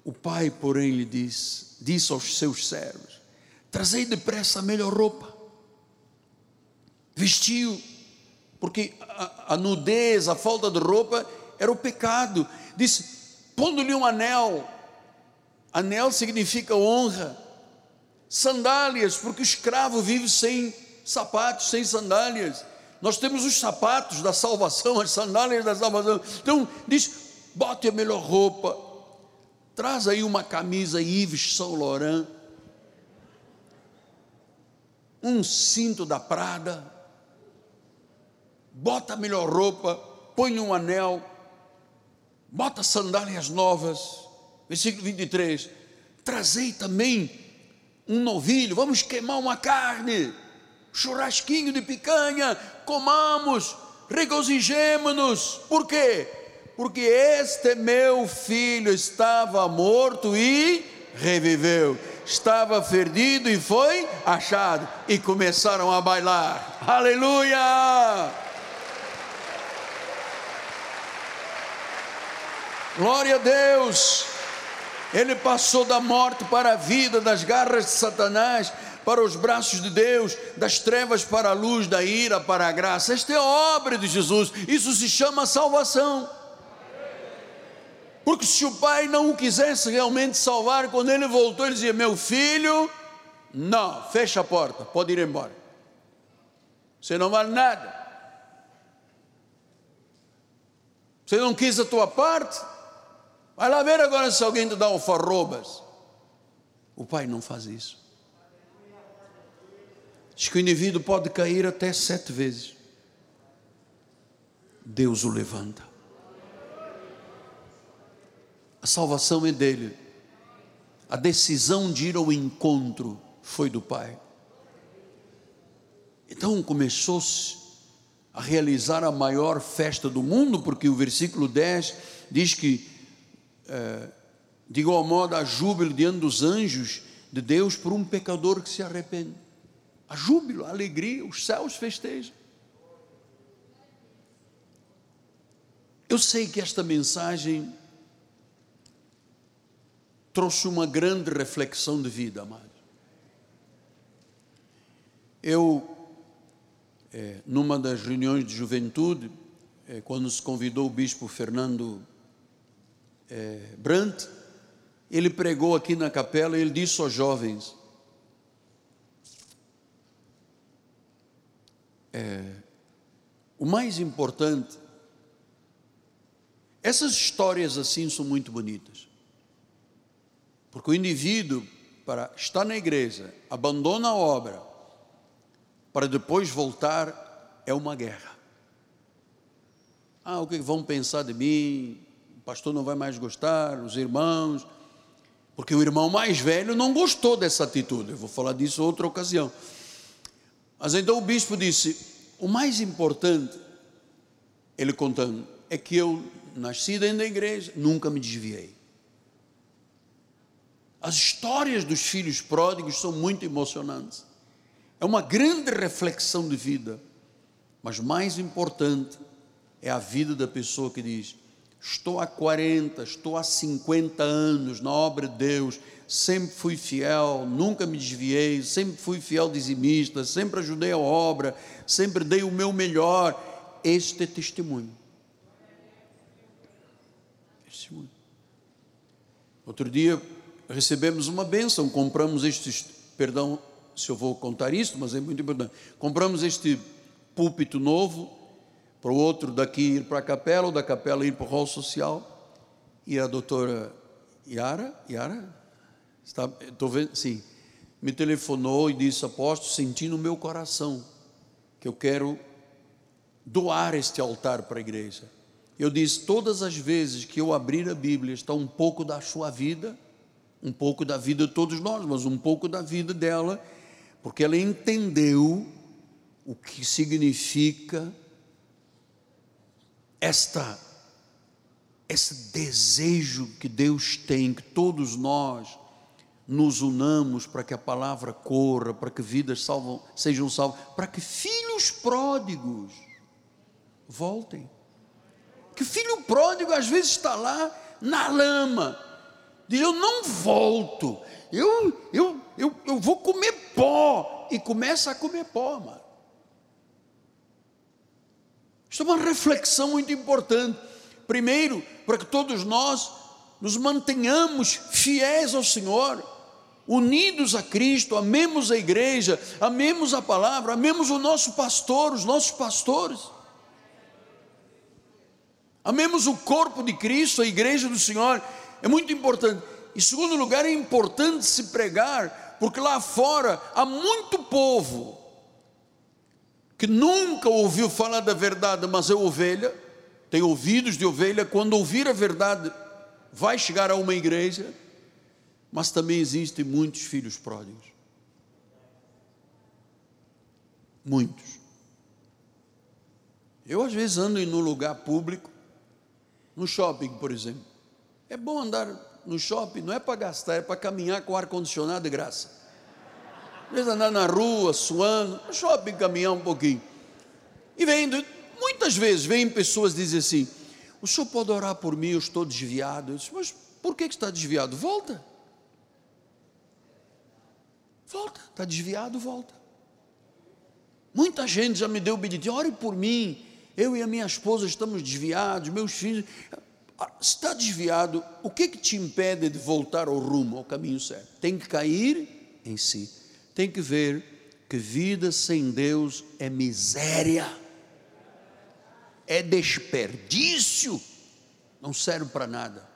[SPEAKER 1] O pai, porém, lhe disse, disse aos seus servos: Trazei depressa a melhor roupa, vestiu, porque a, a nudez, a falta de roupa era o pecado. Disse: pondo-lhe um anel, anel significa honra, sandálias, porque o escravo vive sem sapatos, sem sandálias. Nós temos os sapatos da salvação, as sandálias da salvação. Então, diz: bote a melhor roupa, traz aí uma camisa Yves Saint Laurent, um cinto da Prada, bota a melhor roupa, põe um anel, bota sandálias novas. Versículo 23. Trazei também um novilho, vamos queimar uma carne, churrasquinho de picanha, comamos, regozijemos-nos. Por quê? Porque este meu filho estava morto e reviveu estava perdido e foi achado, e começaram a bailar. Aleluia! Glória a Deus! Ele passou da morte para a vida, das garras de Satanás para os braços de Deus, das trevas para a luz, da ira para a graça. Esta é a obra de Jesus. Isso se chama salvação. Porque se o pai não o quisesse realmente salvar, quando ele voltou, ele dizia: Meu filho, não, fecha a porta, pode ir embora. Você não vale nada. Você não quis a tua parte? Vai lá ver agora se alguém te dá alfarrobas. O pai não faz isso. Diz que o indivíduo pode cair até sete vezes. Deus o levanta. A salvação é dele. A decisão de ir ao encontro foi do Pai. Então começou-se a realizar a maior festa do mundo, porque o versículo 10 diz que, é, de igual modo, há júbilo diante dos anjos de Deus por um pecador que se arrepende. Há júbilo, há alegria, os céus festejam. Eu sei que esta mensagem trouxe uma grande reflexão de vida, amado. Eu, é, numa das reuniões de juventude, é, quando se convidou o bispo Fernando é, Brandt, ele pregou aqui na capela e ele disse aos jovens: é, o mais importante, essas histórias assim são muito bonitas. Porque o indivíduo, para estar na igreja, abandona a obra, para depois voltar, é uma guerra. Ah, o que vão pensar de mim? O pastor não vai mais gostar, os irmãos. Porque o irmão mais velho não gostou dessa atitude. Eu vou falar disso outra ocasião. Mas então o bispo disse: o mais importante, ele contando, é que eu nasci dentro da igreja, nunca me desviei. As histórias dos filhos pródigos são muito emocionantes. É uma grande reflexão de vida. Mas mais importante é a vida da pessoa que diz: Estou há 40, estou há 50 anos na obra de Deus, sempre fui fiel, nunca me desviei, sempre fui fiel dizimista, sempre ajudei a obra, sempre dei o meu melhor. Este é testemunho. Testemunho. Outro dia, recebemos uma bênção, compramos estes, perdão se eu vou contar isso, mas é muito importante. Compramos este púlpito novo, para o outro daqui ir para a capela, ou da capela ir para o hall social. E a doutora Yara, Yara, está, estou vendo, sim, me telefonou e disse, apóstolo, senti no meu coração que eu quero doar este altar para a igreja. Eu disse, todas as vezes que eu abrir a Bíblia, está um pouco da sua vida, um pouco da vida de todos nós, mas um pouco da vida dela, porque ela entendeu o que significa esta esse desejo que Deus tem que todos nós nos unamos para que a palavra corra, para que vidas salvam, sejam salvas, para que filhos pródigos voltem. Que filho pródigo às vezes está lá na lama, diz: Eu não volto, eu, eu, eu, eu vou comer pó. E começa a comer pó, mano. Isto é uma reflexão muito importante. Primeiro, para que todos nós nos mantenhamos fiéis ao Senhor, unidos a Cristo, amemos a igreja, amemos a palavra, amemos o nosso pastor, os nossos pastores. Amemos o corpo de Cristo, a igreja do Senhor, é muito importante. Em segundo lugar, é importante se pregar, porque lá fora há muito povo que nunca ouviu falar da verdade, mas é ovelha, tem ouvidos de ovelha, quando ouvir a verdade, vai chegar a uma igreja, mas também existem muitos filhos pródigos. Muitos. Eu às vezes ando em um lugar público, no shopping, por exemplo. É bom andar no shopping, não é para gastar, é para caminhar com ar-condicionado de graça. Às vezes andar na rua, suando, no shopping caminhar um pouquinho. E vendo, muitas vezes vêm pessoas dizem assim: o senhor pode orar por mim, eu estou desviado. Eu disse, mas por que está desviado? Volta. Volta, está desviado, volta. Muita gente já me deu o pedido, ore por mim. Eu e a minha esposa estamos desviados, meus filhos. Ah, está desviado, o que, que te impede de voltar ao rumo, ao caminho certo? Tem que cair em si. Tem que ver que vida sem Deus é miséria é desperdício, não serve para nada.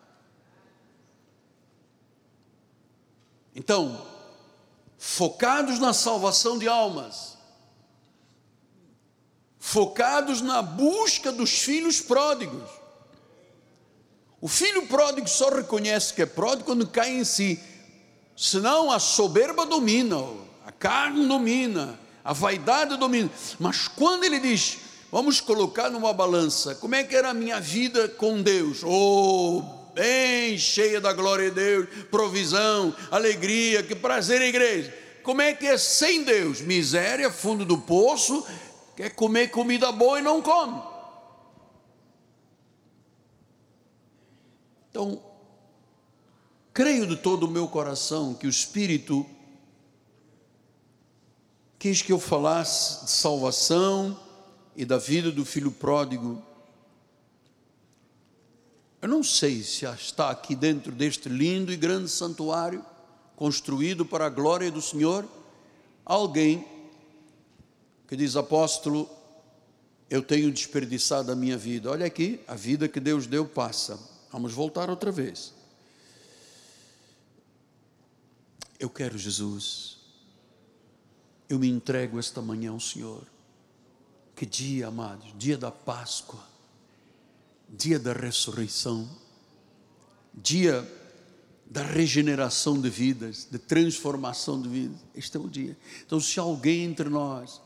[SPEAKER 1] Então, focados na salvação de almas, focados na busca dos filhos pródigos. O filho pródigo só reconhece que é pródigo quando cai em si, senão a soberba domina, a carne domina, a vaidade domina. Mas quando ele diz: Vamos colocar numa balança. Como é que era a minha vida com Deus? Oh, bem cheia da glória de Deus, provisão, alegria, que prazer, igreja. Como é que é sem Deus? Miséria, fundo do poço, quer comer comida boa e não come. Então, creio de todo o meu coração que o Espírito quis que eu falasse de salvação, e da vida do filho pródigo. Eu não sei se está aqui dentro deste lindo e grande santuário, construído para a glória do Senhor, alguém que diz, apóstolo, eu tenho desperdiçado a minha vida. Olha aqui, a vida que Deus deu passa. Vamos voltar outra vez. Eu quero Jesus. Eu me entrego esta manhã ao Senhor. Que dia, amados, dia da Páscoa, dia da ressurreição, dia da regeneração de vidas, de transformação de vidas. Este é o dia. Então, se alguém entre nós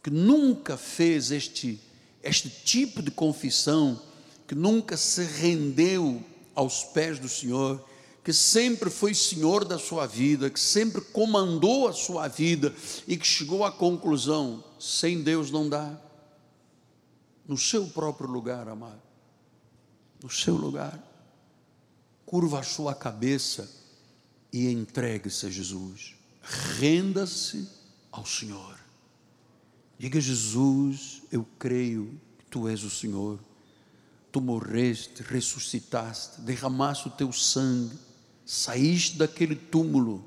[SPEAKER 1] que nunca fez este, este tipo de confissão, que nunca se rendeu aos pés do Senhor, que sempre foi senhor da sua vida, que sempre comandou a sua vida e que chegou à conclusão: sem Deus não dá. No seu próprio lugar, amado, no seu lugar, curva a sua cabeça e entregue-se a Jesus, renda-se ao Senhor. Diga, Jesus, eu creio que tu és o Senhor, tu morreste, ressuscitaste, derramaste o teu sangue, saíste daquele túmulo,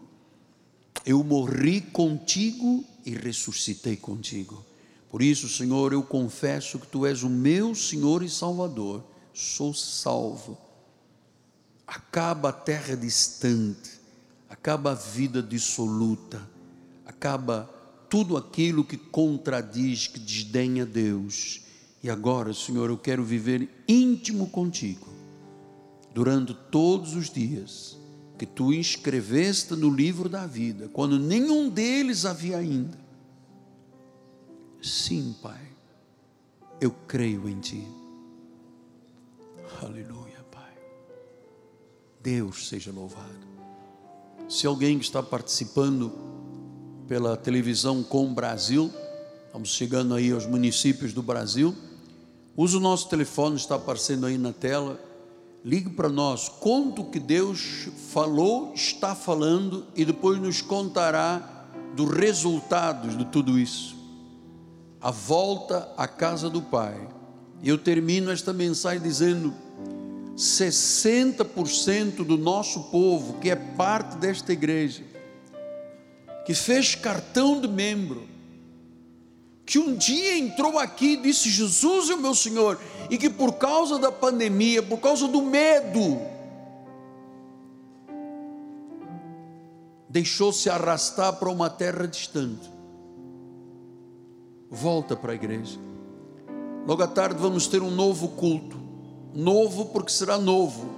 [SPEAKER 1] eu morri contigo e ressuscitei contigo por isso, Senhor, eu confesso que Tu és o meu Senhor e Salvador. Sou salvo. Acaba a terra distante, acaba a vida dissoluta, acaba tudo aquilo que contradiz, que desdenha Deus. E agora, Senhor, eu quero viver íntimo contigo, durante todos os dias que tu escreveste no livro da vida, quando nenhum deles havia ainda Sim, Pai, eu creio em Ti. Aleluia, Pai. Deus seja louvado. Se alguém que está participando pela televisão com Brasil, estamos chegando aí aos municípios do Brasil, use o nosso telefone, está aparecendo aí na tela. Ligue para nós, conta o que Deus falou, está falando e depois nos contará dos resultados de tudo isso. A volta à casa do Pai. Eu termino esta mensagem dizendo: 60% do nosso povo que é parte desta igreja, que fez cartão de membro, que um dia entrou aqui e disse: Jesus é o meu Senhor, e que por causa da pandemia, por causa do medo, deixou-se arrastar para uma terra distante. Volta para a igreja. Logo à tarde vamos ter um novo culto. Novo porque será novo.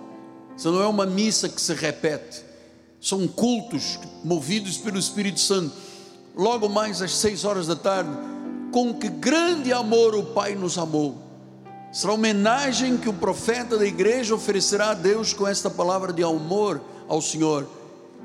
[SPEAKER 1] Isso não é uma missa que se repete. São cultos movidos pelo Espírito Santo. Logo mais às seis horas da tarde, com que grande amor o Pai nos amou. Será a homenagem que o profeta da igreja oferecerá a Deus com esta palavra de amor ao Senhor.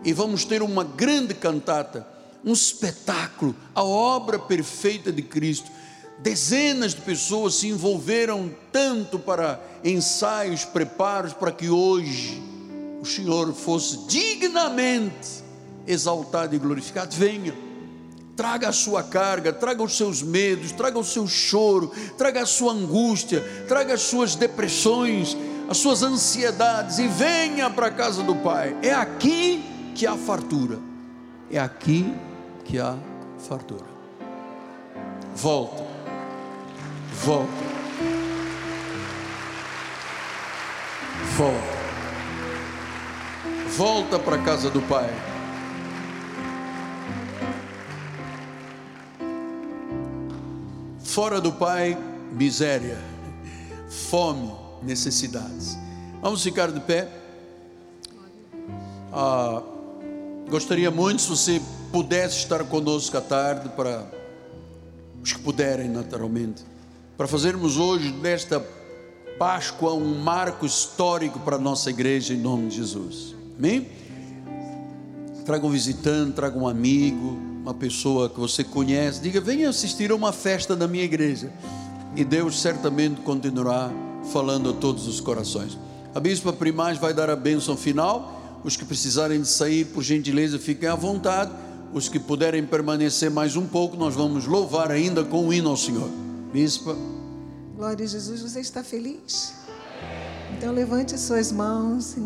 [SPEAKER 1] E vamos ter uma grande cantata, um espetáculo, a obra perfeita de Cristo. Dezenas de pessoas se envolveram tanto para ensaios, preparos, para que hoje o Senhor fosse dignamente exaltado e glorificado. Venha Traga a sua carga, traga os seus medos, traga o seu choro, traga a sua angústia, traga as suas depressões, as suas ansiedades e venha para a casa do Pai. É aqui que há fartura. É aqui que há fartura. Volta. Volta. Volta. Volta para a casa do Pai. Fora do Pai, miséria, fome, necessidades. Vamos ficar de pé. Ah, gostaria muito se você pudesse estar conosco à tarde para os que puderem, naturalmente, para fazermos hoje desta Páscoa um marco histórico para a nossa igreja em nome de Jesus. Amém? Traga um visitante, traga um amigo uma pessoa que você conhece, diga: venha assistir a uma festa da minha igreja. E Deus certamente continuará falando a todos os corações. A bispa Primaz vai dar a bênção final. Os que precisarem de sair, por gentileza, fiquem à vontade. Os que puderem permanecer mais um pouco, nós vamos louvar ainda com o hino ao Senhor. Bispa.
[SPEAKER 2] Glória a Jesus, você está feliz? Então levante suas mãos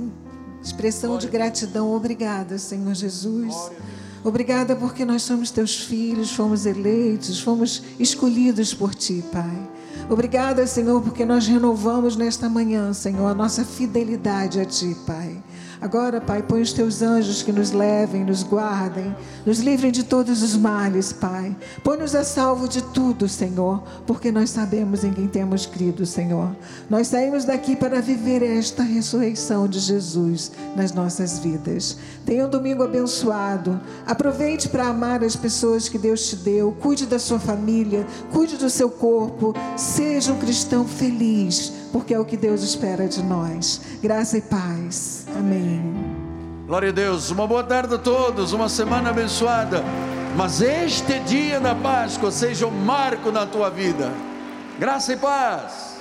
[SPEAKER 2] expressão de gratidão. Obrigada, Senhor Jesus. Glória Obrigada porque nós somos teus filhos, fomos eleitos, fomos escolhidos por ti, Pai. Obrigada, Senhor, porque nós renovamos nesta manhã, Senhor, a nossa fidelidade a ti, Pai. Agora, Pai, põe os teus anjos que nos levem, nos guardem, nos livrem de todos os males, Pai. Põe-nos a salvo de tudo, Senhor, porque nós sabemos em quem temos crido, Senhor. Nós saímos daqui para viver esta ressurreição de Jesus nas nossas vidas. Tenha um domingo abençoado. Aproveite para amar as pessoas que Deus te deu. Cuide da sua família, cuide do seu corpo. Seja um cristão feliz porque é o que Deus espera de nós. Graça e paz. Amém.
[SPEAKER 1] Glória a Deus. Uma boa tarde a todos, uma semana abençoada. Mas este dia da Páscoa seja um marco na tua vida. Graça e paz.